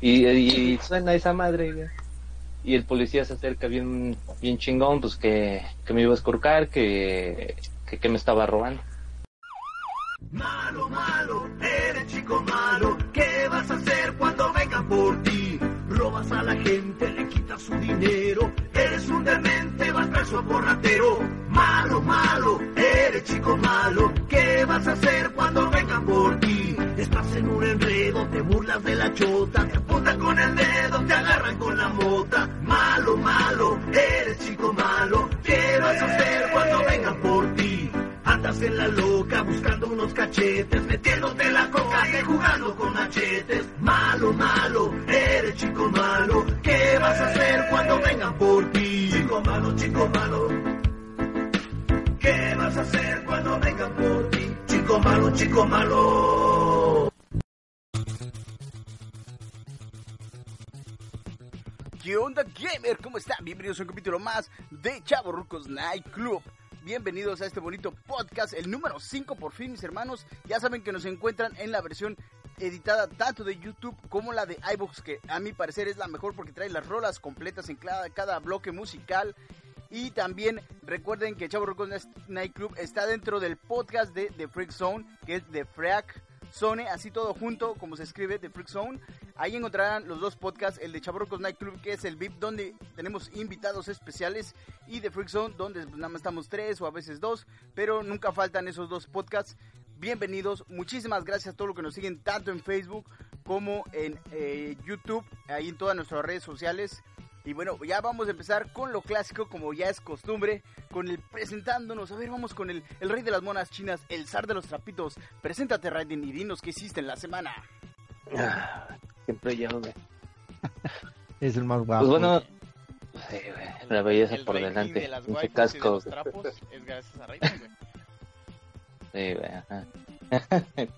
Y, y suena esa madre, güey. Y el policía se acerca bien, bien chingón, pues que, que me iba a escorcar, que, que, que me estaba robando. Malo, malo, eres chico malo. ¿Qué vas a hacer cuando vengan por ti? Robas a la gente, le quitas su dinero. Eres un demente, vas preso por ratero. Malo, malo, eres chico malo. ¿Qué vas a hacer cuando vengan por ti? Estás en un enredo, te burlas de la chota. Te apuntan con el dedo, te agarran con la mota. Malo, malo, eres chico malo. ¿Qué vas a hacer cuando vengan por ti? Andas en la loca buscando unos cachetes, metiéndote la coca y jugando con machetes. Malo, malo, eres chico malo. ¿Qué vas a hacer cuando vengan por ti? Chico malo, chico malo. ¿Qué vas a hacer cuando vengan por ti? Chico malo, chico malo. ¿Qué onda, gamer? ¿Cómo están? Bienvenidos a un capítulo más de Chavo Rucos Night Club. Bienvenidos a este bonito podcast, el número 5 por fin, mis hermanos. Ya saben que nos encuentran en la versión editada tanto de YouTube como la de iVoox, que a mi parecer es la mejor porque trae las rolas completas en cada bloque musical. Y también recuerden que Chavo Rucos Night Club está dentro del podcast de The Freak Zone, que es The Freak Zone, así todo junto, como se escribe, The Freak Zone. Ahí encontrarán los dos podcasts, el de Chavorrocos Night Club, que es el VIP, donde tenemos invitados especiales, y The Freak Zone, donde nada más estamos tres o a veces dos, pero nunca faltan esos dos podcasts. Bienvenidos, muchísimas gracias a todos los que nos siguen tanto en Facebook como en eh, YouTube, ahí en todas nuestras redes sociales. Y bueno, ya vamos a empezar con lo clásico, como ya es costumbre, con el presentándonos. A ver, vamos con el, el rey de las monas chinas, el zar de los trapitos. Preséntate, Raiden, y dinos qué hiciste en la semana. Ah, siempre yo, güey. Es el más guapo. Pues bueno, sí, güey, la belleza el por delante. de las casco. los trapos es gracias a Raiden, güey. Sí, güey, ajá.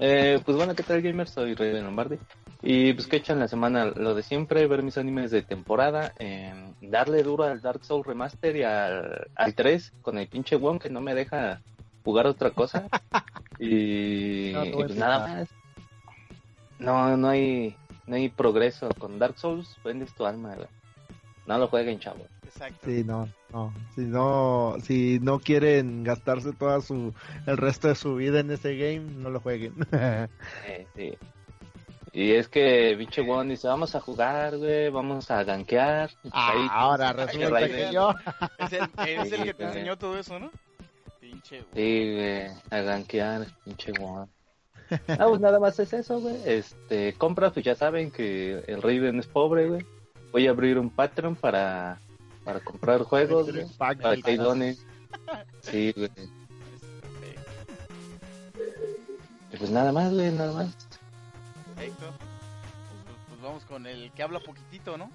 eh, pues bueno, ¿qué tal gamers? Soy Rey de Lombardi. Y pues que en la semana lo de siempre, ver mis animes de temporada, eh, darle duro al Dark Souls Remaster y al, al 3 con el pinche Wong que no me deja jugar otra cosa. y, No pues nada más. No, no hay, no hay progreso. Con Dark Souls vendes tu alma. No lo jueguen, chavo. Exacto. Sí, no, no. Si no, si no quieren gastarse toda su, el resto de su vida en ese game, no lo jueguen. Eh, sí. Y es que pinche Wong dice, vamos a jugar, güey, vamos a gankear. Ahí- Ah, ahora resulta Raiden. que yo. Es el, es el Sí, que te güey. enseñó todo eso, ¿no? Pinche, güey. Sí, güey, a gankear, pinche Wong. Ah, pues nada más es eso, güey. Este, compras, pues ya saben que el Raiden es pobre, güey. Voy a abrir un Patreon para, para comprar juegos, güey. Pack Para que donen. Sí, güey. Y pues nada más, güey, nada más. Perfecto. Pues, pues vamos con el que habla poquitito, ¿no?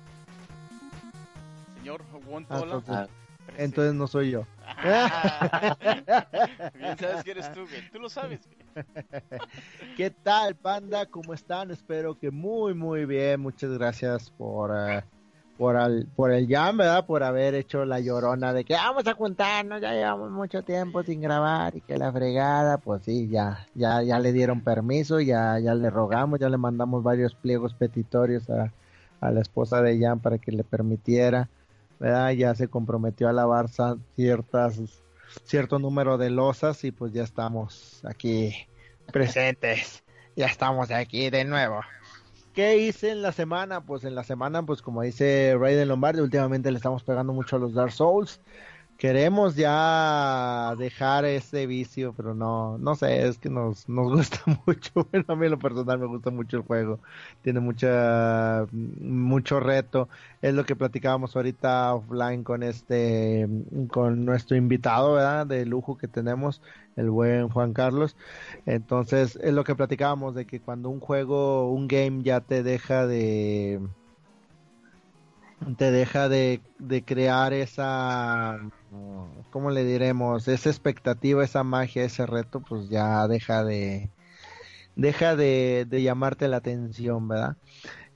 Señor Won Ah, Tola. entonces- Ah, no soy yo. Ah. Bien sabes que eres tú, güey. Tú lo sabes, güey. ¿Qué tal, panda? ¿Cómo están? Espero que muy, muy bien. Muchas gracias por, eh, por, al- por el jam, ¿verdad? Por haber hecho la llorona de que vamos a juntarnos, ya llevamos mucho tiempo sin grabar y que la fregada, pues sí, ya, ya, ya le dieron permiso, ya, ya le rogamos, ya le mandamos varios pliegos petitorios a, a la esposa de Jan para que le permitiera, ¿verdad? Ya se comprometió a lavar ciertas, cierto número de losas y pues ya estamos aquí presentes. Ya estamos aquí de nuevo. ¿Qué hice en la semana? Pues en la semana, pues como dice Raiden Lombardi, últimamente le estamos pegando mucho a los Dark Souls. Queremos ya dejar ese vicio, pero no, no sé, es que nos, nos gusta mucho. Bueno, a mí en lo personal me gusta mucho el juego. Tiene mucha, mucho reto. Es lo que platicábamos ahorita offline con este, con nuestro invitado, ¿verdad? De lujo que tenemos, el buen Juan Carlos. Entonces, es lo que platicábamos de que cuando un juego, un game ya te deja de te deja de, de crear esa ¿cómo le diremos? esa expectativa, esa magia, ese reto, pues ya deja de deja de, de llamarte la atención, ¿verdad?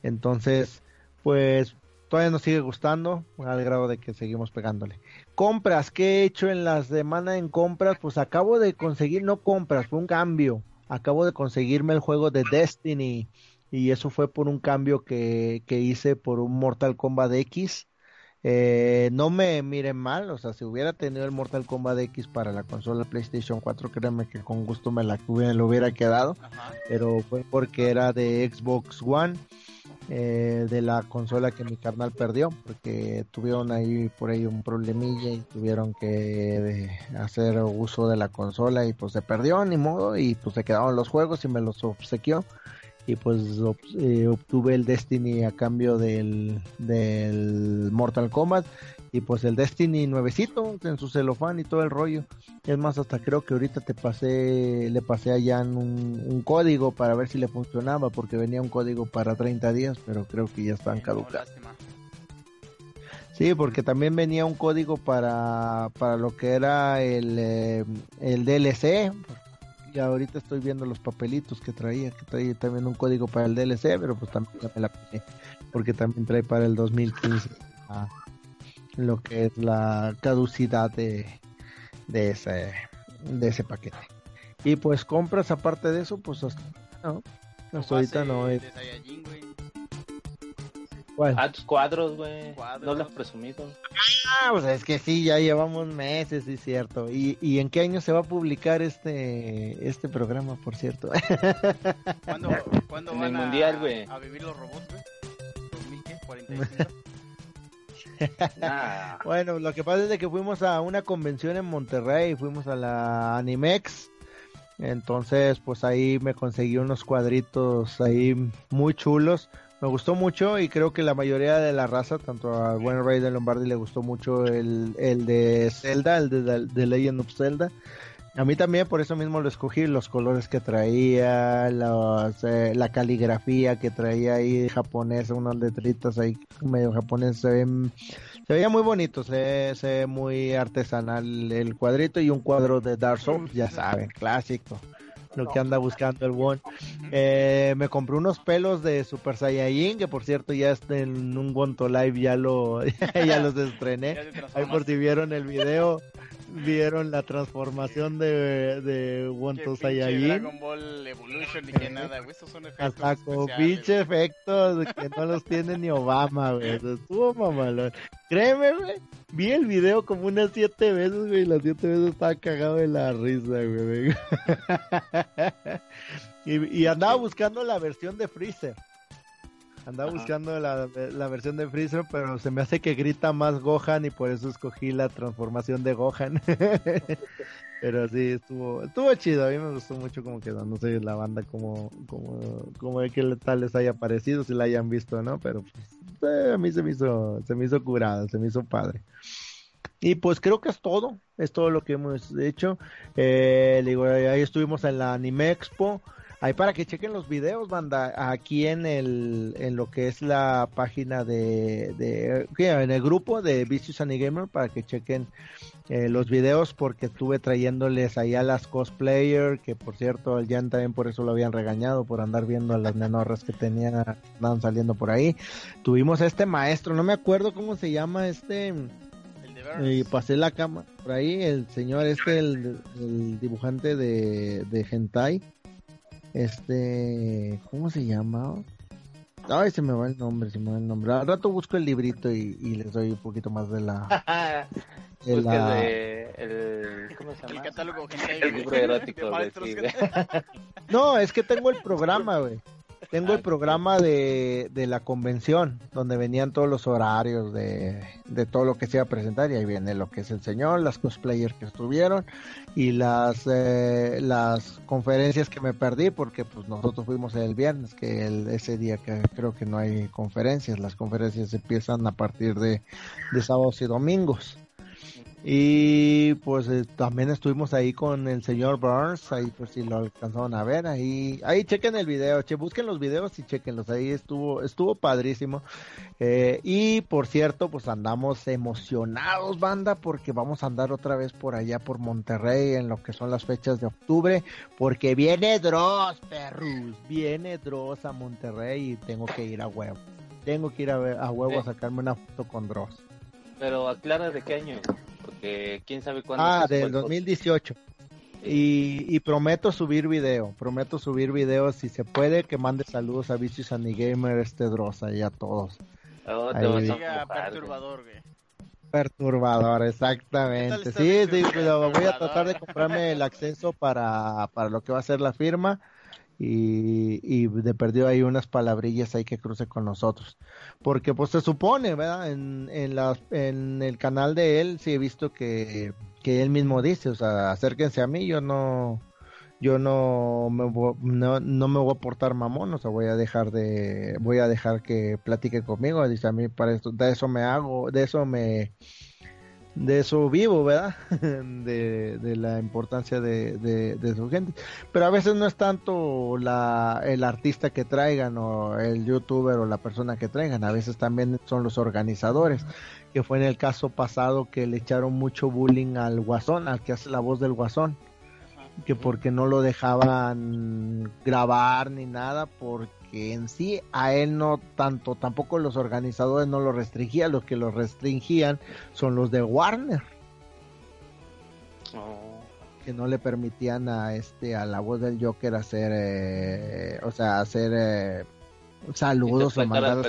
Entonces, pues todavía nos sigue gustando, al grado de que seguimos pegándole. Compras, ¿qué he hecho en la semana en compras? Pues acabo de conseguir, no compras, fue un cambio. Acabo de conseguirme el juego de Destiny. Y eso fue por un cambio que, que hice por un Mortal Kombat X. Eh, no me miren mal, o sea, si hubiera tenido el Mortal Kombat X para la consola PlayStation 4, créanme que con gusto me la lo hubiera quedado, Ajá. pero fue porque era de Xbox One, eh, de la consola que mi carnal perdió, porque tuvieron ahí por ahí un problemilla y tuvieron que eh, hacer uso de la consola y pues se perdió, ni modo, y pues se quedaron los juegos y me los obsequió y pues ob- eh, obtuve el Destiny a cambio del, del Mortal Kombat y pues el Destiny nuevecito en su celofán y todo el rollo es más hasta creo que ahorita te pasé le pasé a Jan un, un código para ver si le funcionaba porque venía un código para 30 días pero creo que ya están no, caducados. Sí, porque también venía un código para, para lo que era el, eh, el DLC. Y ahorita estoy viendo los papelitos que traía, que traía también un código para el DLC, pero pues también ya me la puse, porque también trae para el 2015 ah, lo que es la caducidad de, de ese de ese paquete. Y pues compras aparte de eso, pues hasta, no, hasta ahorita no es. De Saiyajin, güey. ¿Cuál? Ah, tus cuadros, güey. No lo has presumido. Ah, pues es que sí, ya llevamos meses, sí, cierto. ¿Y, y en qué año se va a publicar este este programa, por cierto? ¿Cuándo, ¿cuándo En van el a, mundial, güey. a vivir los robots, güey? ¿2000 qué? ¿45? Nah. bueno, lo que pasa es de que fuimos a una convención en Monterrey, fuimos a la Animex. Entonces, pues ahí me conseguí unos cuadritos ahí muy chulos. Me gustó mucho y creo que la mayoría de la raza, tanto a buen Rey de Lombardi le gustó mucho el, el de Zelda, el de, Legend of Zelda. A mí también, por eso mismo lo escogí, los colores que traía, los, eh, la caligrafía que traía ahí japonesa, unas letritas ahí medio japonesas, se se veía muy bonito, se ve muy artesanal el cuadrito y un cuadro de Dark Souls, ya saben, clásico. Lo que anda buscando el One. Eh, me compré unos pelos de Super Saiyajin, que por cierto ya está en un Gonto Live, ya lo ya los estrené. Ahí por si vieron el video, vieron la transformación de, de Saiyajin. Dragon Ball Evolution ni que nada, güey. Estos son efectos Hasta con pinche efectos que no los tiene ni Obama, güey. Estuvo mamalón. Créeme, güey. Vi el video como unas siete veces, güey. y Las siete veces estaba cagado de la risa, güey. y, y andaba buscando la versión de Freezer. Andaba Ajá. buscando la, la versión de Freezer, pero se me hace que grita más Gohan y por eso escogí la transformación de Gohan. pero sí, estuvo estuvo chido. A mí me gustó mucho cómo quedó. No sé la banda como como como qué tal les haya parecido, si la hayan visto, ¿no? Pero pues, eh, a mí se me hizo se me hizo curada, se me hizo padre. Y pues creo que es todo, es todo lo que hemos hecho. Eh, digo, ahí estuvimos en la Anime Expo. Ahí para que chequen los videos, banda, aquí en el en lo que es la página de, en el grupo de Vicious Gamer para que chequen eh, los videos porque estuve trayéndoles ahí a las cosplayer, que por cierto, el Jan también por eso lo habían regañado por andar viendo a las menorras que tenían andaban saliendo por ahí. Tuvimos a este maestro, no me acuerdo cómo se llama este y pasé la cama por ahí, el señor este, el, el dibujante de, de Hentai. Este, ¿cómo se llama? Ay, se me va el nombre, se me va el nombre. Al rato busco el librito y, y les doy un poquito más de la... de Busques la- de el, ¿cómo se El llama? catálogo hentai, El libro erótico, De. No, es que tengo el programa, güey. Tengo el programa de, de la convención, donde venían todos los horarios de, de todo lo que se iba a presentar, y ahí viene lo que se enseñó, las cosplayers que estuvieron, y las eh, las conferencias que me perdí, porque pues nosotros fuimos el viernes, que el, ese día que creo que no hay conferencias, las conferencias empiezan a partir de, de sábados y domingos. Y pues eh, también estuvimos ahí con el señor Burns, ahí por si lo alcanzaron a ver, ahí, ahí chequen el video, che, busquen los videos y chequenlos, ahí estuvo, estuvo padrísimo. Eh, y por cierto, pues andamos emocionados, banda, porque vamos a andar otra vez por allá por Monterrey en lo que son las fechas de octubre, porque viene Dross, perrus, viene Dross a Monterrey y tengo que ir a huevo. Tengo que ir a, a huevo a Sí. sacarme una foto con Dross. Pero aclara de qué año, porque quién sabe cuándo. Ah, del fue el 2018. Y, y prometo subir video, prometo subir video si se puede, que mande saludos a Vicious Gamer, este Drosa y a todos. Oh, te vas a perturbador, güey. Perturbador, ¿Qué exactamente. Sí, sí, pero voy a tratar de comprarme el acceso para, para lo que va a ser la firma y, y de perdido hay unas palabrillas ahí que cruce con nosotros. Porque pues se supone, ¿verdad? En, en, el canal de él sí he visto que, que él mismo dice, o sea, acérquense a mí, yo no... Yo no me, vo- no, no me voy a portar mamón, o sea, voy a dejar de, voy a dejar que platique conmigo, dice a mí para esto, de eso me hago, de eso me, de eso vivo, ¿verdad? De, de la importancia de, de, de su gente. Pero a veces no es tanto la, el artista que traigan o el youtuber o la persona que traigan, a veces también son los organizadores, que fue en el caso pasado que le echaron mucho bullying al guasón, al que hace la voz del guasón, que porque no lo dejaban grabar ni nada, porque en sí a él no tanto, tampoco los organizadores no lo restringían, los que lo restringían son los de Warner. Oh, que no le permitían a este a la voz del Joker hacer eh, o sea hacer eh, saludos o mandar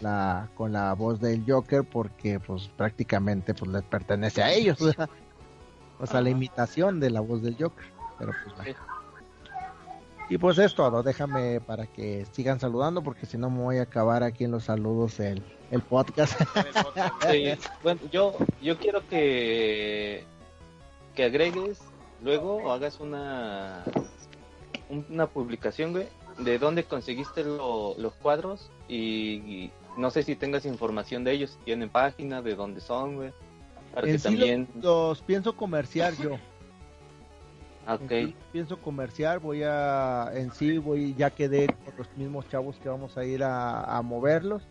la, con la voz del Joker porque pues prácticamente pues les pertenece a ellos o sea la imitación de la voz del Joker pero pues bueno. Y pues es todo déjame para que sigan saludando porque si no me voy a acabar aquí en los saludos el, el podcast. Sí, bueno, yo, yo quiero que, que agregues luego o hagas una, un- una publicación, güey, de dónde conseguiste lo- los cuadros y, y no sé si tengas información de ellos, si tienen página, de dónde son, güey, para que sí también... los pienso comerciar yo En Ok, sí pienso comerciar, voy a, en sí voy, ya quedé con los mismos chavos que vamos a ir a, a moverlos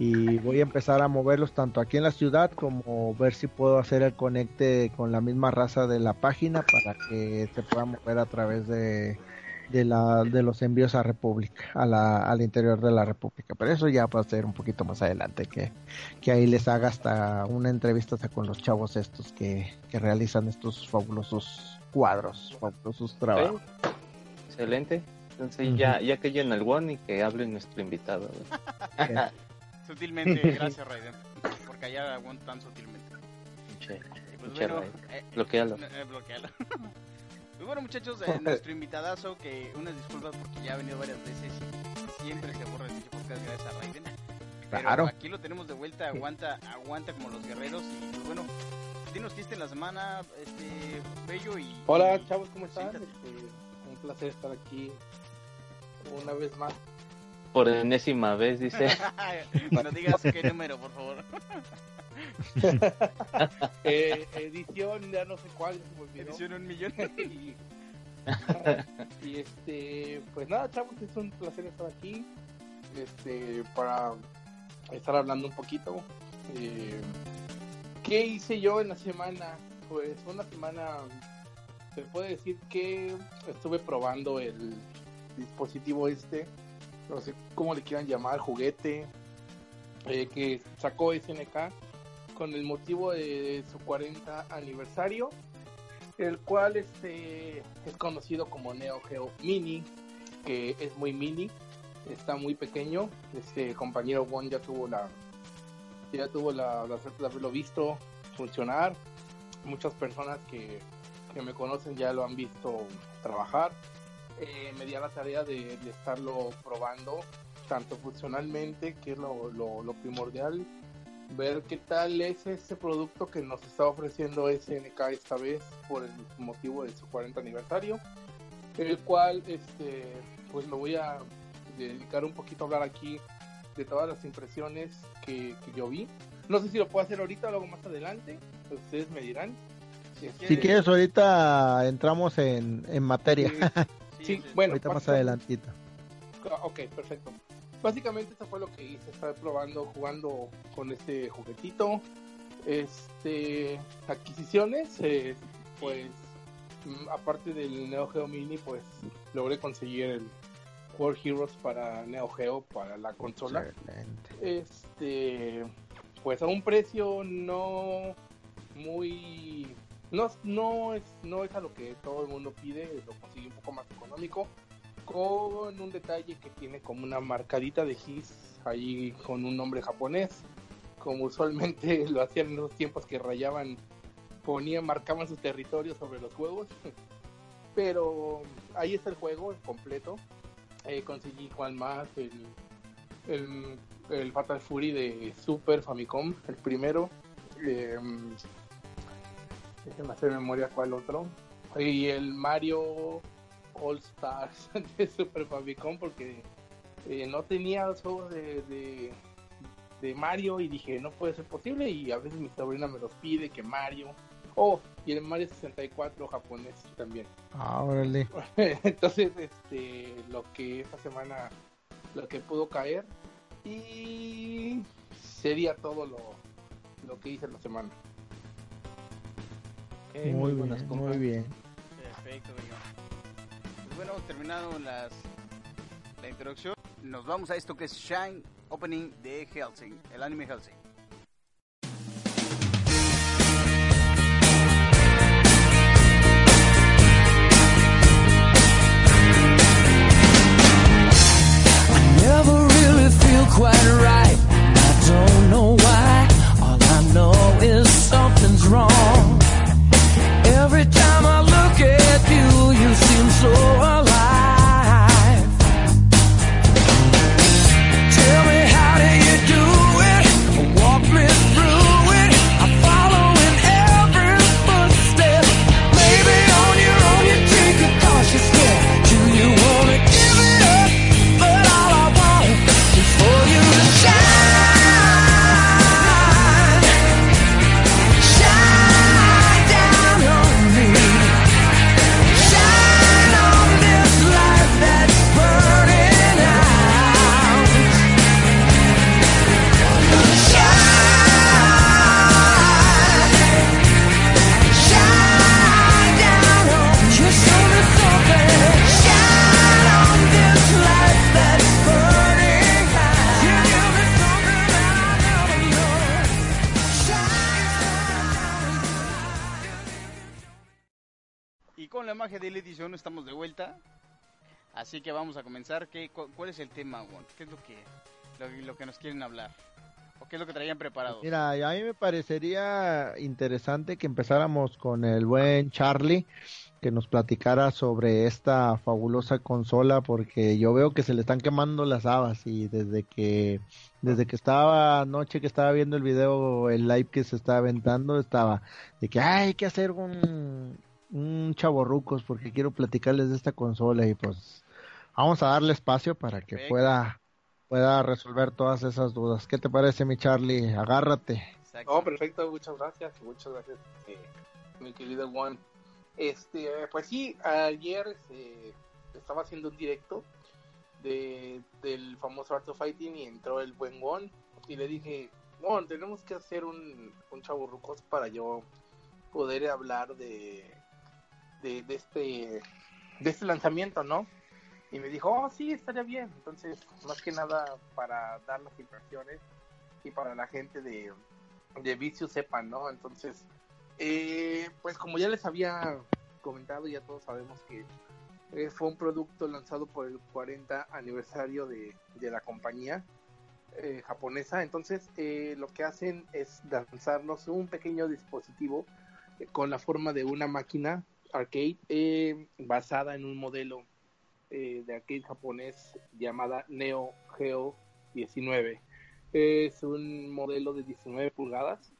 y voy a empezar a moverlos tanto aquí en la ciudad como ver si puedo hacer el conecte con la misma raza de la página para que se pueda mover a través de, de, la, de los envíos a República, a la, al interior de la República. Pero eso ya va a ser un poquito más adelante, que, que ahí les haga hasta una entrevista hasta con los chavos estos que, que realizan estos fabulosos cuadros, fabulosos trabajos. ok, excelente. Entonces Ujú. ya, ya que llena el one y que hable nuestro invitado. Sutilmente, gracias, Raiden, por callar a tan sutilmente. Y pues bueno, Raiden. eh, Bloquéalo. eh, bloquéalo. Pues bueno, muchachos, eh, nuestro invitadazo, que unas disculpas porque ya ha venido varias veces y siempre se borra el dicho podcast gracias a Raiden. Pero Claro. aquí lo tenemos de vuelta, aguanta, aguanta como los guerreros y pues bueno, dinos qué hiciste en la semana, este, Bello y... Hola y- chavos, ¿cómo están? Este, un placer estar aquí una vez más. Por enésima vez, dice. no digas qué número, por favor. Eh, edición, ya no sé cuál. Edición un millón. y, y, este, pues nada, chavos, es un placer estar aquí. Este, para estar hablando un poquito. Eh, ¿Qué hice yo en la semana? Pues una semana, se puede decir que estuve probando el dispositivo este, no sé cómo le quieran llamar, juguete, eh, que sacó SNK con el motivo de su 40 aniversario, el cual este es conocido como Neo Geo Mini, que es muy mini, está muy pequeño. Este compañero Bon ya tuvo la ya tuvo la, suerte de haberlo visto funcionar. Muchas personas que, que me conocen ya lo han visto trabajar. Eh, me di la tarea de, estarlo probando tanto funcionalmente, que es lo, lo- lo primordial, ver qué tal es ese producto que nos está ofreciendo SNK esta vez por el motivo de su 40 aniversario, el cual este pues me voy a dedicar un poquito a hablar aquí de todas las impresiones que, que yo vi. No sé si lo puedo hacer ahorita o luego más adelante, ustedes me dirán. Si quieres, ahorita entramos en, en materia. Sí, bueno, ahorita más adelantito. Ah, Ok, perfecto. Básicamente eso fue lo que hice, estar probando, jugando con este juguetito. Este, adquisiciones, eh, pues, mm, aparte del Neo Geo Mini, pues, logré conseguir el World Heroes para Neo Geo, para la consola. Este, pues a un precio no muy No, no, es, no es a lo que todo el mundo pide, lo consigue un poco más económico, con un detalle que tiene como una marcadita de GIS ahí con un nombre japonés, como usualmente lo hacían en los tiempos que rayaban, ponían, marcaban sus territorios sobre los juegos. Pero ahí está el juego completo. Eh, conseguí igual más el, el, el, Fatal Fury de Super Famicom, el primero. Eh, déjenme hacer memoria cuál otro. Y el Mario All Stars de Super Famicom porque eh, no tenía los juegos de, de, Mario y dije no puede ser posible y a veces mi sobrina me los pide que Mario oh y el Mario 64 japonés también. Ah órale. Entonces este lo que esta semana lo que pudo caer y sería todo lo, lo que hice la semana. Okay, muy, muy bien muy bien. Perfecto pues bueno terminado las la introducción. Nos vamos a esto que es Shine Opening de Helsing, el anime Helsing. Quite right. Edición estamos de vuelta. Así que vamos a comenzar. ¿Qué, ¿Cuál es el tema, ¿Qué es lo que, lo, que nos quieren hablar? ¿O qué es lo que traían preparado? Mira, a mí me parecería interesante que empezáramos con el buen Charlie, que nos platicara sobre esta fabulosa consola, porque yo veo que se le están quemando las habas y desde que desde que estaba anoche que estaba viendo el video, el live que se estaba aventando, estaba de que hay que hacer un, un chaborrucos porque quiero platicarles de esta consola y pues vamos a darle espacio para que pueda pueda resolver todas esas dudas. ¿Qué te parece, mi Charlie? Agárrate. Oh, perfecto, muchas gracias, muchas gracias, eh, mi querido Juan. Este, pues sí, ayer este, estaba haciendo un directo de, del famoso Art of Fighting y entró el buen Juan y le dije, Juan, tenemos que hacer un, un chaburrucos para yo poder hablar de, de, este de este lanzamiento, ¿no? Y me dijo, oh, sí, estaría bien. Entonces, más que nada para dar las impresiones y para la gente de, de Vicio sepan, ¿no? Entonces, eh, pues como ya les había comentado, ya todos sabemos que eh, fue un producto lanzado por el 40 aniversario de, de la compañía eh, japonesa. Entonces, lo que hacen es lanzarnos un pequeño dispositivo con la forma de una máquina arcade eh, basada en un modelo eh, de arcade japonés llamada Neo Geo 19. Es un modelo de 19 pulgadas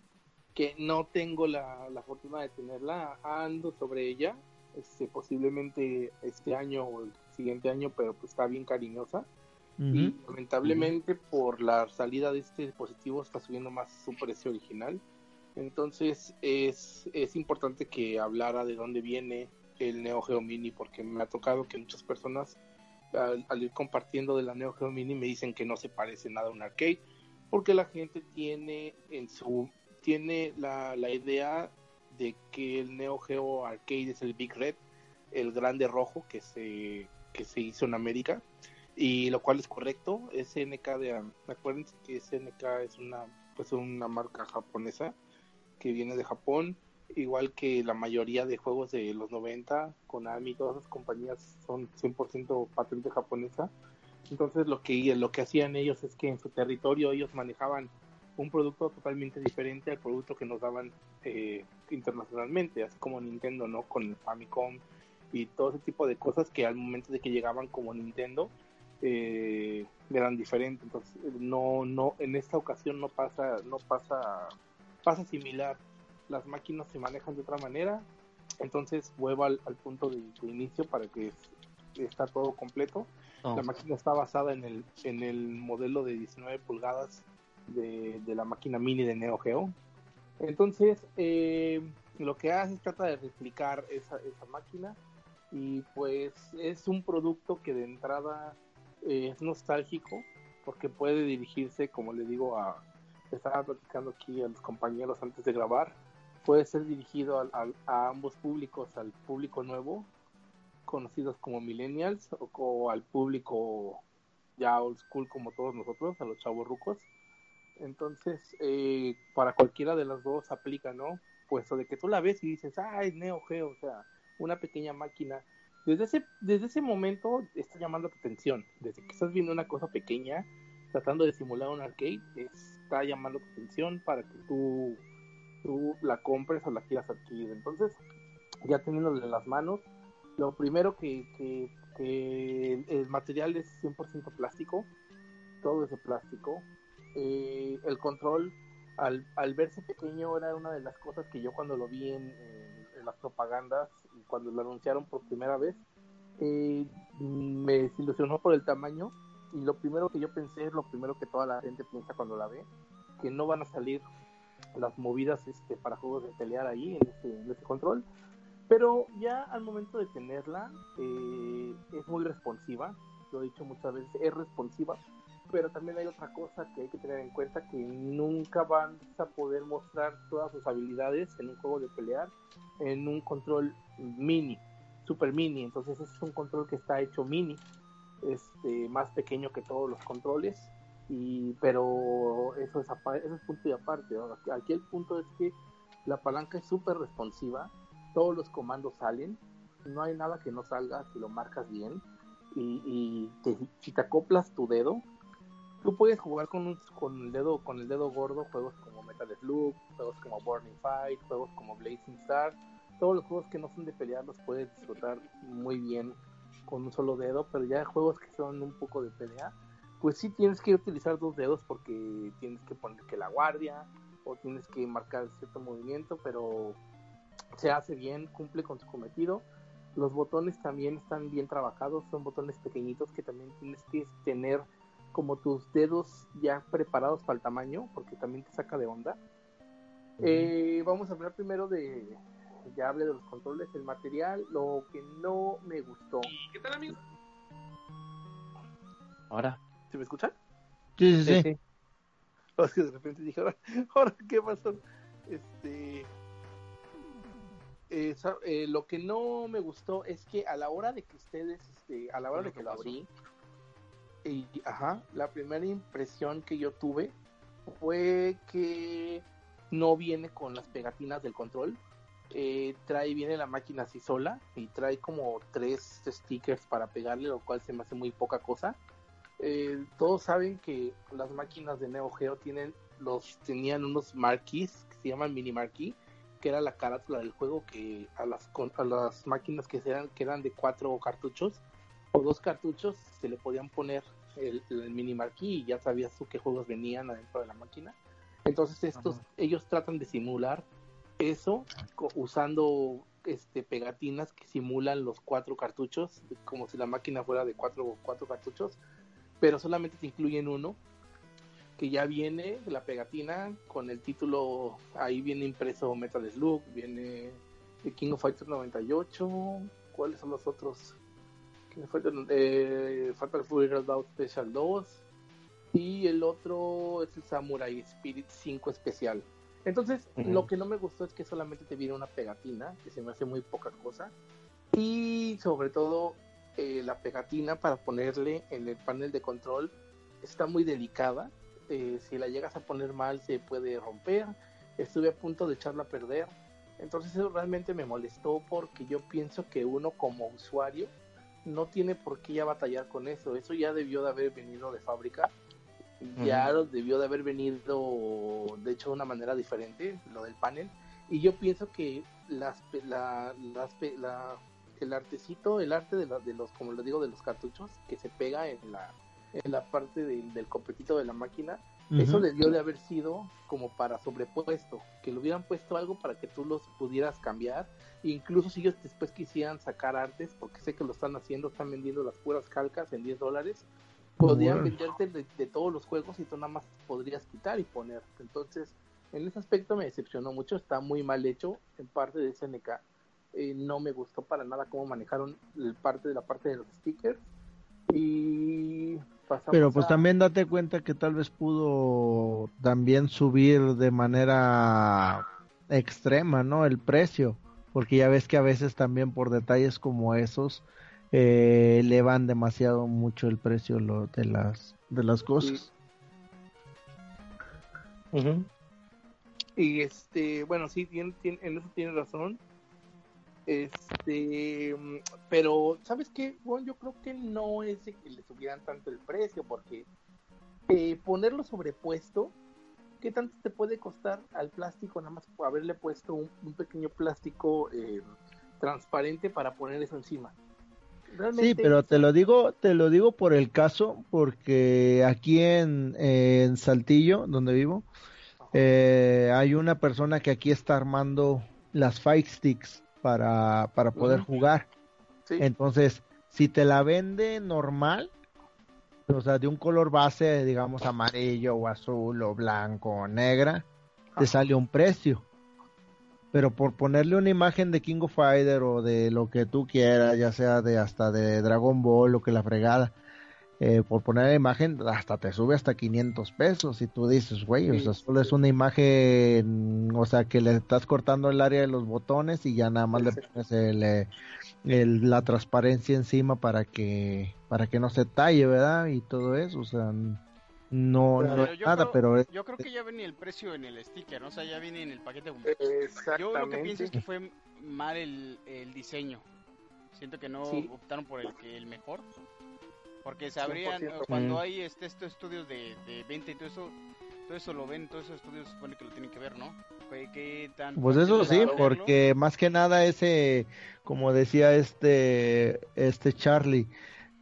que no tengo la, fortuna de tenerla, ando sobre ella, este, posiblemente este año o el siguiente año, pero pues está bien cariñosa. Y lamentablemente por la salida de este dispositivo está subiendo más su precio original entonces es, es importante que hablara de dónde viene el Neo Geo Mini porque me ha tocado que muchas personas al, ir compartiendo de la Neo Geo Mini me dicen que no se parece nada a un arcade porque la gente tiene en su tiene la, la idea de que el Neo Geo Arcade es el Big Red, el grande rojo que se, que se hizo en América, y lo cual es correcto, SNK de acuérdense que SNK es una pues una marca japonesa que viene de Japón igual que la mayoría de juegos de los 90, Konami, todas las compañías son 100% patente japonesa. Entonces lo que, lo que hacían ellos es que en su territorio ellos manejaban un producto totalmente diferente al producto que nos daban eh, internacionalmente, así como Nintendo, ¿no? Con el Famicom y todo ese tipo de cosas que al momento de que llegaban como Nintendo eh, eran diferentes. Entonces, no, no, en esta ocasión no pasa, no pasa, pasa similar. Las máquinas se manejan de otra manera. Entonces, vuelvo al, punto de, inicio para que está todo completo. Oh. La máquina está basada en el, en el modelo de 19 pulgadas de, la máquina mini de Neo Geo. Entonces, eh, lo que hace es trata de replicar esa, esa máquina y pues es un producto que de entrada eh, es nostálgico porque puede dirigirse, como le digo, a estaba platicando aquí a los compañeros antes de grabar, puede ser dirigido a ambos públicos, al público nuevo, conocidos como millennials, o, al público ya old school como todos nosotros, a los chavos rucos. Entonces, eh, para cualquiera de las dos aplica, ¿no? Puesto de que tú la ves y dices, es Neo Geo, o sea, una pequeña máquina desde ese, desde ese momento está llamando tu atención. Desde que estás viendo una cosa pequeña, tratando de simular un arcade, está llamando tu atención para que tú, tú la compres o la quieras adquirir. Entonces, ya teniéndole en las manos, lo primero que, que, el material es 100% plástico, todo es de plástico. Eh, el control, al, al verse pequeño, era una de las cosas que yo cuando lo vi en las propagandas cuando lo anunciaron por primera vez, eh, me desilusionó por el tamaño y lo primero que yo pensé es lo primero que toda la gente piensa cuando la ve, que no van a salir las movidas este, para juegos de pelear ahí en ese, control, pero ya al momento de tenerla eh, es muy responsiva, lo he dicho muchas veces, es responsiva, pero también hay otra cosa que hay que tener en cuenta, que nunca van a poder mostrar todas sus habilidades en un juego de pelear en un control mini, super mini, entonces es un control que está hecho mini, este, más pequeño que todos los controles, y, pero eso es, eso es punto y aparte, aquí el punto es que la palanca es súper responsiva, todos los comandos salen, no hay nada que no salga si lo marcas bien, y, si te acoplas tu dedo, tú puedes jugar con, con el dedo con el dedo gordo juegos como Metal Slug, juegos como Burning Fight, juegos como Blazing Star, todos los juegos que no son de pelear los puedes disfrutar muy bien con un solo dedo, pero ya juegos que son un poco de pelea, pues sí tienes que utilizar dos dedos porque tienes que poner que la guardia o tienes que marcar cierto movimiento, pero se hace bien, cumple con su cometido. Los botones también están bien trabajados, son botones pequeñitos que también tienes que tener como tus dedos ya preparados para el tamaño, porque también te saca de onda. Eh, vamos a hablar primero de, ya hablé de los controles, el material, lo que no me gustó. ¿Qué tal, amigo? Ahora. ¿Se me escuchan? Sí, sí, sí. de repente dije, ahora, ¿qué pasó? Este. Eh, eh, lo que no me gustó es que a la hora de que ustedes, este, a la hora de que lo abrí, y, ajá, la primera impresión que yo tuve fue que no viene con las pegatinas del control eh, trae, viene la máquina así sola y trae como tres stickers para pegarle, lo cual se me hace muy poca cosa. Eh, todos saben que las máquinas de Neo Geo tienen los tenían unos marquis que se llaman mini marquee, que era la carátula del juego que a las a las máquinas que eran que eran de cuatro cartuchos o dos cartuchos se le podían poner el, mini marquee y ya sabías tú qué juegos venían adentro de la máquina. Entonces estos ellos tratan de simular eso usando este pegatinas que simulan los cuatro cartuchos, como si la máquina fuera de cuatro, cuatro cartuchos, pero solamente te incluyen uno, que ya viene la pegatina con el título, ahí viene impreso Metal Slug, viene The King of Fighters 98, ¿cuáles son los otros? Eh, Fatal Fury Round Special 2 y el otro es el Samurai Spirit 5 especial. Entonces, lo que no me gustó es que solamente te viene una pegatina, que se me hace muy poca cosa. Y sobre todo, eh, la pegatina para ponerle en el panel de control está muy delicada. Eh, si la llegas a poner mal, se puede romper. Estuve a punto de echarla a perder. Entonces eso realmente me molestó porque yo pienso que uno como usuario no tiene por qué ya batallar con eso. Eso ya debió de haber venido de fábrica. Ya debió de haber venido, de hecho, de una manera diferente, lo del panel. Y yo pienso que las, la, las, la, el artecito, el arte de, de los, como les digo, de los cartuchos, que se pega en la, en la parte del copetito de la máquina, eso debió de haber sido como para sobrepuesto, que le hubieran puesto algo para que tú los pudieras cambiar, incluso si ellos después quisieran sacar artes, porque sé que lo están haciendo, están vendiendo las puras calcas en 10 dólares, podrían venderte de, todos los juegos y tú nada más podrías quitar y poner. Entonces, en ese aspecto me decepcionó mucho, está muy mal hecho en parte de SNK. Eh, no me gustó para nada cómo manejaron el parte de la parte de los stickers y pero pues también date cuenta que tal vez pudo también subir de manera extrema, ¿no? El precio, porque ya ves que a veces también por detalles como esos eh, elevan demasiado mucho el precio lo, de las de las cosas. Y este, bueno, sí, tiene, en eso tiene razón. Este, pero, ¿sabes qué? Bueno, yo creo que no es de que le subieran tanto el precio, porque eh, ponerlo sobrepuesto, ¿qué tanto te puede costar al plástico? Nada más haberle puesto un, pequeño plástico eh, transparente para poner eso encima. Sí, pero te lo digo, te lo digo por el caso, porque aquí en, en Saltillo, donde vivo, eh, hay una persona que aquí está armando las Fight Sticks para, para poder jugar. Entonces, si te la vende normal, o sea, de un color base, digamos amarillo o azul o blanco o negra, te sale un precio. Pero por ponerle una imagen de King of Fighter o de lo que tú quieras, ya sea de hasta de Dragon Ball o que la fregada, eh, por poner la imagen, hasta te sube hasta 500 pesos y tú dices, güey, o sea, solo es una imagen, o sea, que le estás cortando el área de los botones y ya nada más le pones eh, el, la transparencia encima para que para que no se talle, ¿verdad? Y todo eso, o sea, no, no es nada, pero... Yo creo que ya venía el precio en el sticker, ¿no? o sea, ya viene en el paquete. Yo lo que pienso es que fue mal el, el diseño. Siento que no optaron por el, que el mejor. Porque sabrían, cuando hay este, estos estudios de, de venta y todo eso, todo eso lo ven, todos esos estudios se supone que lo tienen que ver, ¿no? ¿Qué, tan pues eso sí, porque más que nada ese, como decía este, este Charlie,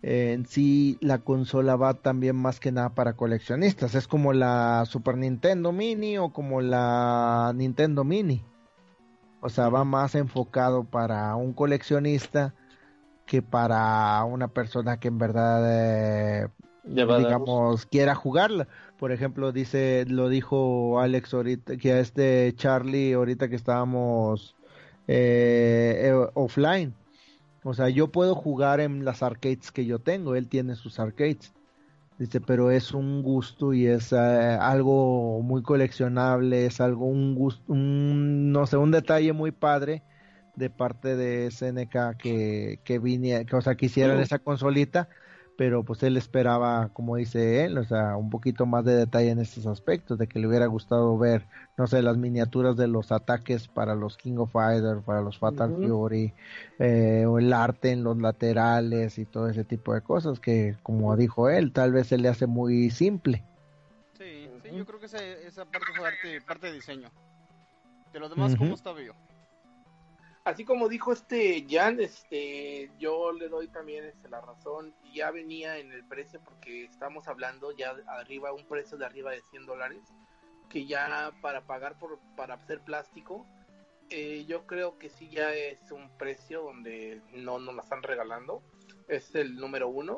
en sí la consola va también más que nada para coleccionistas. Es como la Super Nintendo Mini o como la Nintendo Mini. O sea, va más enfocado para un coleccionista que para una persona que en verdad eh, digamos quiera jugarla por ejemplo dice lo dijo Alex ahorita que a este Charlie ahorita que estábamos eh, eh, offline o sea yo puedo jugar en las arcades que yo tengo él tiene sus arcades. Dice pero es un gusto y es algo muy coleccionable es algo un gusto un no sé un detalle muy padre de parte de SNK que, que viniera, que, o sea, que hicieran esa consolita, pero pues él esperaba, como dice él, o sea, un poquito más de detalle en estos aspectos, de que le hubiera gustado ver, no sé, las miniaturas de los ataques para los King of Fighters, para los Fatal Fury, eh, o el arte en los laterales y todo ese tipo de cosas que, como dijo él, tal vez se le hace muy simple. Sí, sí, yo creo que esa, esa parte fue parte de diseño. De los demás, ¿cómo está yo? Así como dijo este Jan, este, yo le doy también este, la razón. Ya venía en el precio porque estamos hablando ya arriba, un precio de arriba de 100 dólares, que ya para pagar por para hacer plástico, eh, yo creo que sí ya es un precio donde no nos la están regalando. Es el número uno.